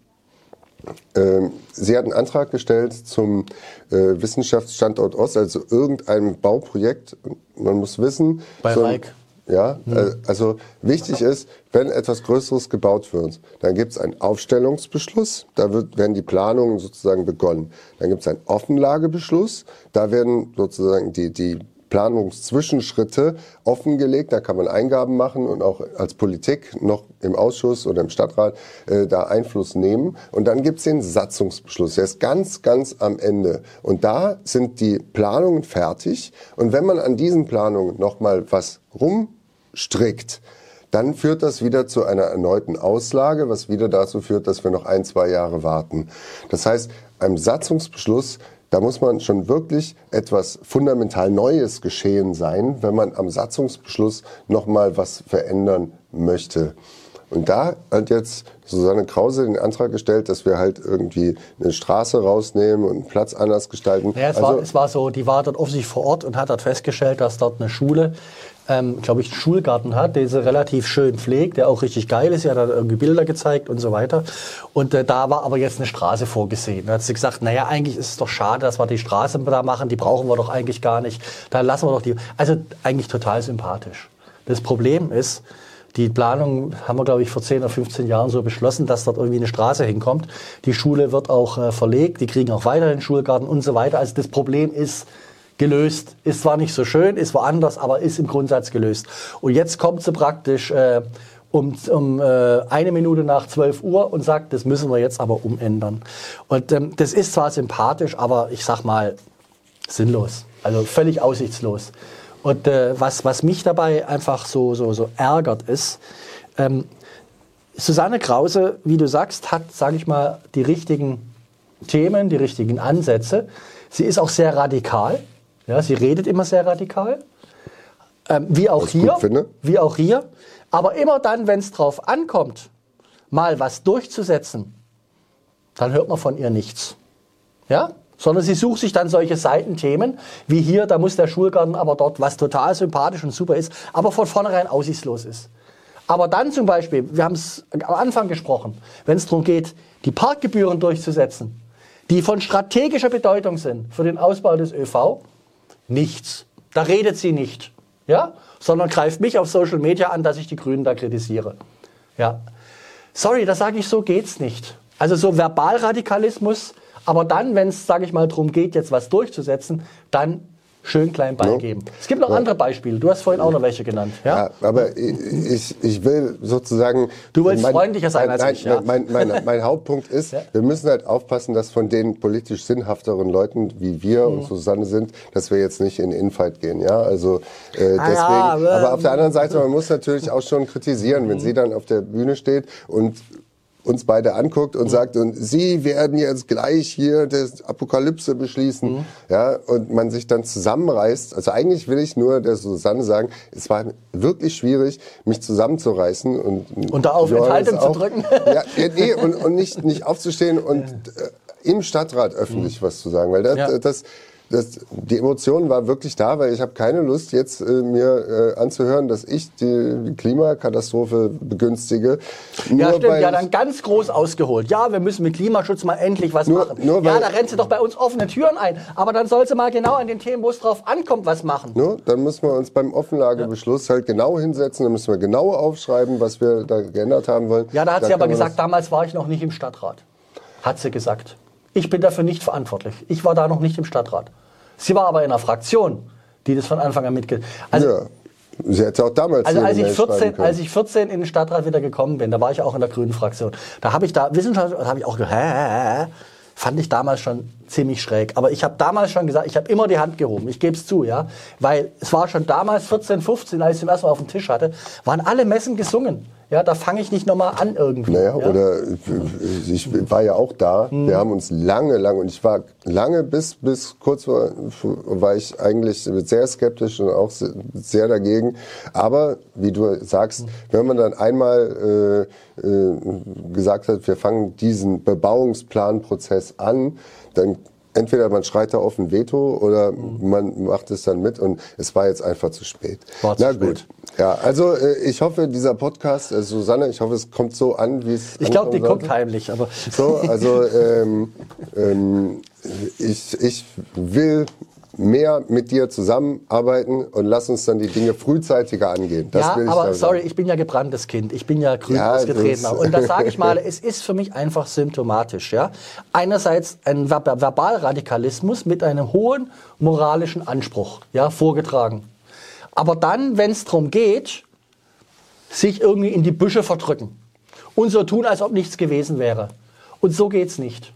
Speaker 1: ähm, Sie hat einen Antrag gestellt zum äh, Wissenschaftsstandort Ost, also irgendeinem Bauprojekt. Man muss wissen,
Speaker 4: bei so, Mike.
Speaker 1: Ja, mhm. also wichtig ist, wenn etwas Größeres gebaut wird, dann gibt es einen Aufstellungsbeschluss, da wird, werden die Planungen sozusagen begonnen. Dann gibt es einen Offenlagebeschluss, da werden sozusagen die, die Planungszwischenschritte offengelegt. Da kann man Eingaben machen und auch als Politik noch im Ausschuss oder im Stadtrat äh, da Einfluss nehmen. Und dann gibt's den Satzungsbeschluss. Der ist ganz, ganz am Ende. Und da sind die Planungen fertig. Und wenn man an diesen Planungen nochmal was rumstrickt, dann führt das wieder zu einer erneuten Auslage, was wieder dazu führt, dass wir noch ein, zwei Jahre warten. Das heißt, einem Satzungsbeschluss da muss man schon wirklich etwas fundamental Neues geschehen sein, wenn man am Satzungsbeschluss nochmal was verändern möchte. Und da hat jetzt Susanne Krause den Antrag gestellt, dass wir halt irgendwie eine Straße rausnehmen und einen Platz anders gestalten.
Speaker 4: Ja, es,
Speaker 1: also,
Speaker 4: war, es war so, die war dort offensichtlich vor Ort und hat dort festgestellt, dass dort eine Schule, ähm, glaube ich, einen Schulgarten hat, den sie relativ schön pflegt, der auch richtig geil ist. Sie hat da irgendwie Bilder gezeigt und so weiter. Und äh, da war aber jetzt eine Straße vorgesehen. Da hat sie gesagt, naja, eigentlich ist es doch schade, dass wir die Straße da machen, die brauchen wir doch eigentlich gar nicht. Da lassen wir doch die. Also eigentlich total sympathisch. Das Problem ist, die Planung haben wir, glaube ich, vor 10 oder 15 Jahren so beschlossen, dass dort irgendwie eine Straße hinkommt. Die Schule wird auch äh, verlegt, die kriegen auch weiterhin Schulgarten und so weiter. Also das Problem ist gelöst. Ist zwar nicht so schön, ist woanders, aber ist im Grundsatz gelöst. Und jetzt kommt sie praktisch äh, um, um äh, eine Minute nach 12 Uhr und sagt, das müssen wir jetzt aber umändern. Und ähm, das ist zwar sympathisch, aber ich sag mal sinnlos. Also völlig aussichtslos. Und äh, was, was mich dabei einfach so, so, so ärgert, ist, ähm, Susanne Krause, wie du sagst, hat, sage ich mal, die richtigen Themen, die richtigen Ansätze. Sie ist auch sehr radikal. Ja, sie redet immer sehr radikal. Ähm, wie auch hier. Wie auch hier. Aber immer dann, wenn es drauf ankommt, mal was durchzusetzen, dann hört man von ihr nichts. Ja? Sondern sie sucht sich dann solche Seitenthemen, wie hier, da muss der Schulgarten aber dort, was total sympathisch und super ist, aber von vornherein aussichtslos ist. Aber dann zum Beispiel, wir haben es am Anfang gesprochen, wenn es darum geht, die Parkgebühren durchzusetzen, die von strategischer Bedeutung sind für den Ausbau des ÖV, nichts. Da redet sie nicht, ja? sondern greift mich auf Social Media an, dass ich die Grünen da kritisiere. Ja. Sorry, das sage ich so geht's nicht. Also so Verbalradikalismus, aber dann, wenn es, sage ich mal, darum geht, jetzt was durchzusetzen, dann schön klein Ball
Speaker 1: Ja.
Speaker 4: geben. Es gibt noch andere Beispiele. Du hast vorhin auch noch welche genannt. Ja?
Speaker 1: Ja, aber ich, ich will sozusagen.
Speaker 4: Du willst freundlicher sein als
Speaker 1: nein,
Speaker 4: ich, ja.
Speaker 1: Mein, mein, mein Hauptpunkt ist,
Speaker 4: Ja.
Speaker 1: wir müssen halt aufpassen, dass von den politisch sinnhafteren Leuten, wie wir
Speaker 4: Mhm.
Speaker 1: und Susanne sind, dass wir jetzt nicht in Infight gehen. Ja, also äh, deswegen.
Speaker 4: Ah ja, aber- Mhm.
Speaker 1: aber auf der anderen Seite, man muss natürlich auch schon kritisieren, wenn sie dann auf der Bühne steht und uns beide
Speaker 4: Mhm.
Speaker 1: anguckt und sagt, und Sie werden jetzt gleich hier das Apokalypse beschließen,
Speaker 4: Mhm.
Speaker 1: ja, und man sich dann zusammenreißt. Also eigentlich will ich nur der Susanne sagen, es war wirklich schwierig, mich zusammenzureißen und
Speaker 4: Und da auf Enthaltung zu drücken.
Speaker 1: Ja, nee, und, und nicht, nicht aufzustehen und äh, im Stadtrat öffentlich was zu sagen, weil das,
Speaker 4: Mhm. Ja.
Speaker 1: das das, die Emotion war wirklich da, weil ich habe keine Lust jetzt äh, mir äh, anzuhören, dass ich die, die Klimakatastrophe begünstige.
Speaker 4: Ja,
Speaker 1: Nur
Speaker 4: stimmt.
Speaker 1: weil
Speaker 4: Ja, dann ganz groß ausgeholt. Ja, wir müssen mit Klimaschutz mal endlich was
Speaker 1: Nur-
Speaker 4: machen.
Speaker 1: nur
Speaker 4: ja, da rennt sie doch bei uns offene Türen ein. Aber dann soll sie mal genau an den Themen, wo es drauf ankommt, was machen.
Speaker 1: Ne? Dann müssen wir uns beim Offenlagebeschluss halt genau hinsetzen, dann müssen wir genau aufschreiben, was wir da geändert haben wollen.
Speaker 4: Ja, da hat
Speaker 1: Dann
Speaker 4: sie aber gesagt, damals war ich noch nicht im Stadtrat. Hat sie gesagt. Ich bin dafür nicht verantwortlich. Ich war da noch nicht im Stadtrat. Sie war aber in einer Fraktion, die das von Anfang an mitge... Also,
Speaker 1: ja. Sie hätte auch damals
Speaker 4: Also als ich,
Speaker 1: Mail schreiben
Speaker 4: 14,
Speaker 1: können.
Speaker 4: als ich 14 in den Stadtrat wieder gekommen bin, da war ich auch in der grünen Fraktion. Da habe ich da Wissenschaft, da habe ich auch hä, fand ich damals schon ziemlich schräg. Aber ich habe damals schon gesagt, ich habe immer die Hand gehoben. Ich gebe es zu, ja, weil es war schon damals 14, 15, als ich zum ersten Mal auf dem Tisch hatte, waren alle Messen gesungen. Ja, da fange ich nicht nochmal an irgendwie.
Speaker 1: Naja,
Speaker 4: ja?
Speaker 1: oder ich war ja auch da. Wir haben uns lange, lange, und ich war lange bis, bis kurz vor, war ich eigentlich sehr skeptisch und auch se- sehr dagegen. Aber, wie du sagst, wenn man dann einmal äh, äh, gesagt hat, wir fangen diesen Bebauungsplanprozess an, dann entweder man schreit da auf ein Veto oder man macht es dann mit und es war jetzt einfach zu spät.
Speaker 4: War zu
Speaker 1: Na
Speaker 4: spät.
Speaker 1: gut. Ja, also äh, ich hoffe, dieser Podcast, äh, Susanne, ich hoffe, es kommt so an, wie es
Speaker 4: Ich glaube, die
Speaker 1: sollte.
Speaker 4: heimlich, aber
Speaker 1: So, also ähm, ähm, ich, ich will mehr mit dir zusammenarbeiten und lass uns dann die Dinge frühzeitiger angehen. Das
Speaker 4: ja,
Speaker 1: will ich
Speaker 4: aber sorry, ich bin ja gebranntes Kind. Ich bin ja grün
Speaker 1: Ja,
Speaker 4: ausgetretener.
Speaker 1: das-
Speaker 4: Und da sage ich mal, es ist für mich einfach symptomatisch. Ja? Einerseits ein Ver Verbalradikalismus mit einem hohen moralischen Anspruch ja, vorgetragen. Aber dann, wenn es darum geht, sich irgendwie in die Büsche verdrücken und so tun, als ob nichts gewesen wäre. Und so geht's nicht.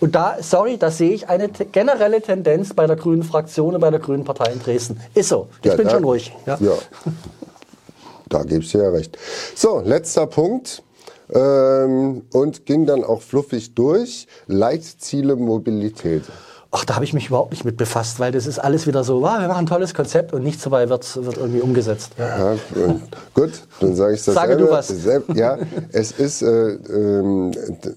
Speaker 4: Und da, sorry, da sehe ich eine generelle Tendenz bei der grünen Fraktion und bei der grünen Partei in Dresden. Ist so. Ich
Speaker 1: Ja,
Speaker 4: bin
Speaker 1: da-
Speaker 4: schon ruhig. Ja.
Speaker 1: Ja. Da gebe ich dir ja recht. So, letzter Punkt. Ähm, und ging dann auch fluffig durch. Leitziele Mobilität.
Speaker 4: Ach, da habe ich mich überhaupt nicht mit befasst, weil das ist alles wieder so, wow, wir machen ein tolles Konzept und nichts dabei wird, wird irgendwie umgesetzt. Ja.
Speaker 1: Gut, dann sage ich das
Speaker 4: Sage du was.
Speaker 1: Ja, es ist äh, d-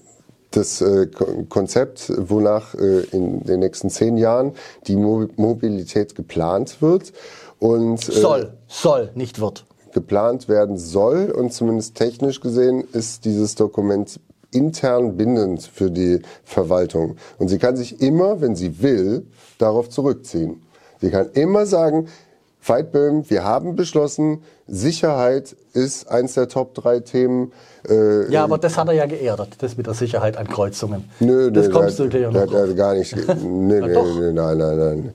Speaker 1: das äh, Ko- Konzept, wonach äh, in den nächsten zehn Jahren die Mo Mobilität geplant wird und äh,
Speaker 4: Soll, soll, nicht wird.
Speaker 1: geplant werden soll und zumindest technisch gesehen ist dieses Dokument intern bindend für die Verwaltung. Und sie kann sich immer, wenn sie will, darauf zurückziehen. Sie kann immer sagen, Veitböhm, wir haben beschlossen, Sicherheit ist eins der Top drei Themen. Äh,
Speaker 4: Ja, aber das hat er ja geerdet, das mit der Sicherheit an Kreuzungen.
Speaker 1: Nö,
Speaker 4: das
Speaker 1: nö,
Speaker 4: kommst
Speaker 1: da,
Speaker 4: du dir ja
Speaker 1: da,
Speaker 4: noch.
Speaker 1: da,
Speaker 4: drauf.
Speaker 1: gar nicht. nee, nee, nee, nein, nein, nein.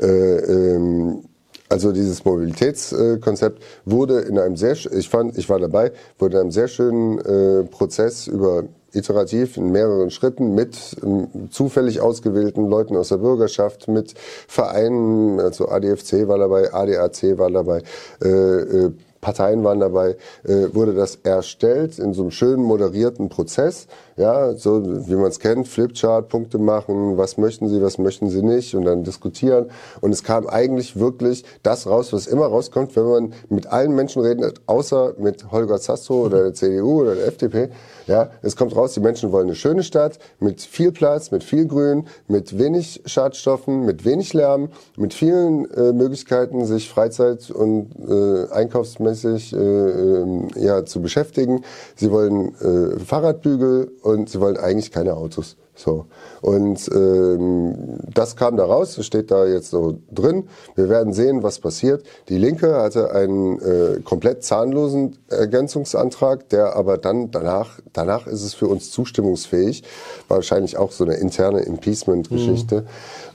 Speaker 1: Äh, ähm, also dieses Mobilitätskonzept wurde in einem sehr, ich fand, ich war dabei, wurde in einem sehr schönen äh, Prozess über iterativ in mehreren Schritten mit ähm, zufällig ausgewählten Leuten aus der Bürgerschaft, mit Vereinen, also ADFC war dabei, ADAC war dabei, äh, äh, Parteien waren dabei, äh, wurde das erstellt in so einem schönen moderierten Prozess, ja, so wie man es kennt, Flipchart, Punkte machen, was möchten Sie, was möchten Sie nicht und dann diskutieren und es kam eigentlich wirklich das raus, was immer rauskommt, wenn man mit allen Menschen redet, außer mit Holger Zastrow oder der CDU oder der FDP, ja, es kommt raus, die Menschen wollen eine schöne Stadt mit viel Platz, mit viel Grün, mit wenig Schadstoffen, mit wenig Lärm, mit vielen äh, Möglichkeiten, sich Freizeit- und äh, einkaufsmäßig äh, ähm, ja, zu beschäftigen. Sie wollen äh, Fahrradbügel und sie wollen eigentlich keine Autos. So. Und ähm, das kam da raus, steht da jetzt so drin. Wir werden sehen, was passiert. Die Linke hatte einen äh, komplett zahnlosen Ergänzungsantrag, der aber dann danach, danach ist es für uns zustimmungsfähig. Wahrscheinlich auch so eine interne Impeachment-Geschichte.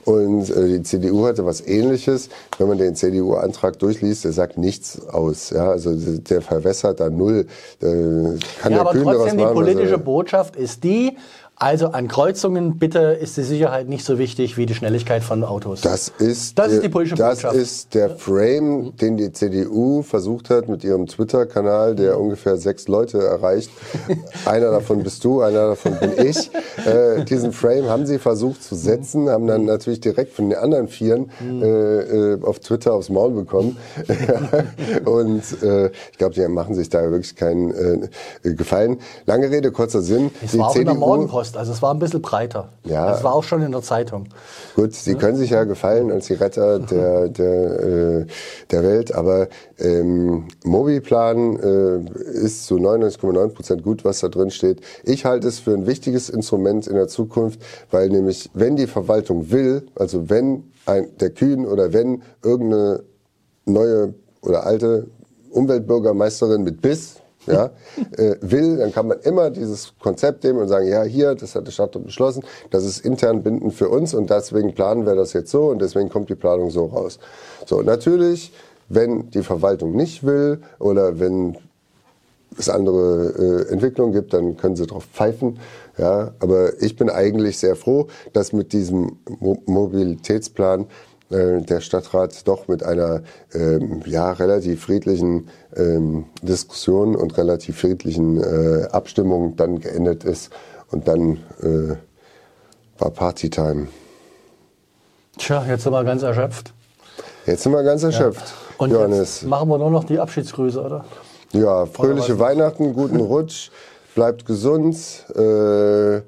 Speaker 1: Und äh, die CDU hatte was ähnliches. Wenn man den CDU-Antrag durchliest, der sagt nichts aus. Ja, also der verwässert da null. Äh, kann
Speaker 4: Ja,
Speaker 1: der
Speaker 4: aber
Speaker 1: Kühn
Speaker 4: trotzdem, die politische
Speaker 1: will.
Speaker 4: Botschaft ist die, also an Kreuzungen bitte ist die Sicherheit nicht so wichtig wie die Schnelligkeit von Autos.
Speaker 1: Das ist,
Speaker 4: Das ist
Speaker 1: der-
Speaker 4: die politische
Speaker 1: das
Speaker 4: Botschaft.
Speaker 1: ist der Frame, den die CDU versucht hat mit ihrem Twitter-Kanal, der ungefähr sechs Leute erreicht. einer davon bist du, einer davon bin ich. Äh, diesen Frame haben sie versucht zu setzen, haben dann natürlich direkt von den anderen Vieren äh, äh, auf Twitter aufs Maul bekommen. Und äh, ich glaube, die machen sich da wirklich keinen äh, Gefallen. Lange Rede, kurzer Sinn.
Speaker 4: es
Speaker 1: die CDU
Speaker 4: Morgenpost, also es war ein bisschen breiter.
Speaker 1: Ja.
Speaker 4: Es war auch schon in der Zeitung.
Speaker 1: Gut, sie können sich ja gefallen als die Retter der, der, äh, der Welt, aber ähm, Mobiplan äh, ist zu 99,9 Prozent gut, was da drin steht. Ich halte es für ein wichtiges Instrument in der Zukunft, weil nämlich, wenn die Verwaltung will, also wenn ein, der Kühn oder wenn irgendeine neue oder alte Umweltbürgermeisterin mit Biss ja, äh, will, dann kann man immer dieses Konzept nehmen und sagen, ja, hier, das hat die Stadt beschlossen, das ist intern bindend für uns und deswegen planen wir das jetzt so und deswegen kommt die Planung so raus. So, natürlich, wenn die Verwaltung nicht will oder wenn es andere äh, Entwicklungen gibt, dann können sie drauf pfeifen. Ja, aber ich bin eigentlich sehr froh, dass mit diesem Mo Mobilitätsplan äh, der Stadtrat doch mit einer ähm, ja, relativ friedlichen ähm, Diskussion und relativ friedlichen äh, Abstimmung dann geendet ist. Und dann äh, war Partytime.
Speaker 4: Tja, jetzt sind wir ganz erschöpft.
Speaker 1: Jetzt sind wir ganz erschöpft.
Speaker 4: Und
Speaker 1: Johannes.
Speaker 4: jetzt machen wir nur noch die Abschiedsgrüße, oder?
Speaker 1: Ja, fröhliche Weihnachten, guten Rutsch, bleibt gesund, äh,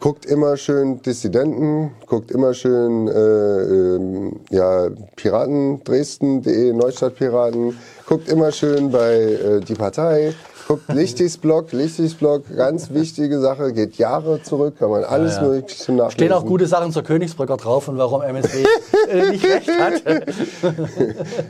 Speaker 1: guckt immer schön Dissidenten, guckt immer schön äh, ähm, ja, Piraten, Dresden.de, Neustadtpiraten, guckt immer schön bei äh, Die Partei, guckt Lichtis Blog, Lichtis Blog, ganz wichtige Sache, geht Jahre zurück, kann man alles
Speaker 4: Ja, ja.
Speaker 1: Mögliche nachlesen.
Speaker 4: Stehen auch gute Sachen zur Königsbrücker drauf und warum MSW äh, nicht recht hat.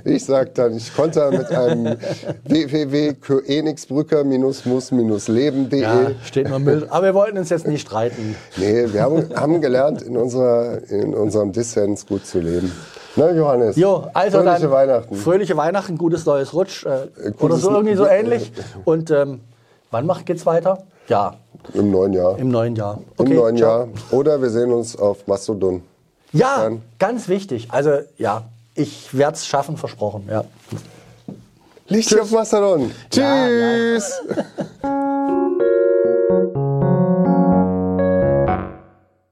Speaker 1: Ich sag dann, ich konnte mit einem www.königsbrücker-muss-leben.de
Speaker 4: Ja, steht nur Müll. Aber wir wollten uns jetzt nicht streiten.
Speaker 1: Nee, wir haben, haben gelernt, in, unserer, in unserem Dissens gut zu leben. Na, Johannes?
Speaker 4: Jo, also
Speaker 1: Fröhliche
Speaker 4: dann
Speaker 1: Weihnachten.
Speaker 4: Fröhliche Weihnachten, gutes neues Rutsch äh, oder
Speaker 1: gutes-
Speaker 4: so irgendwie so ähnlich. Und ähm, wann macht geht's weiter? Ja,
Speaker 1: Im neuen Jahr.
Speaker 4: im neuen Jahr.
Speaker 1: Im neuen
Speaker 4: ciao.
Speaker 1: Jahr. Oder wir sehen uns auf Mastodon.
Speaker 4: Ja,
Speaker 1: Dann.
Speaker 4: ganz wichtig. Also ja, ich werde es schaffen, versprochen. Ja.
Speaker 1: Licht auf Mastodon.
Speaker 4: Ja,
Speaker 1: Tschüss.
Speaker 4: ja.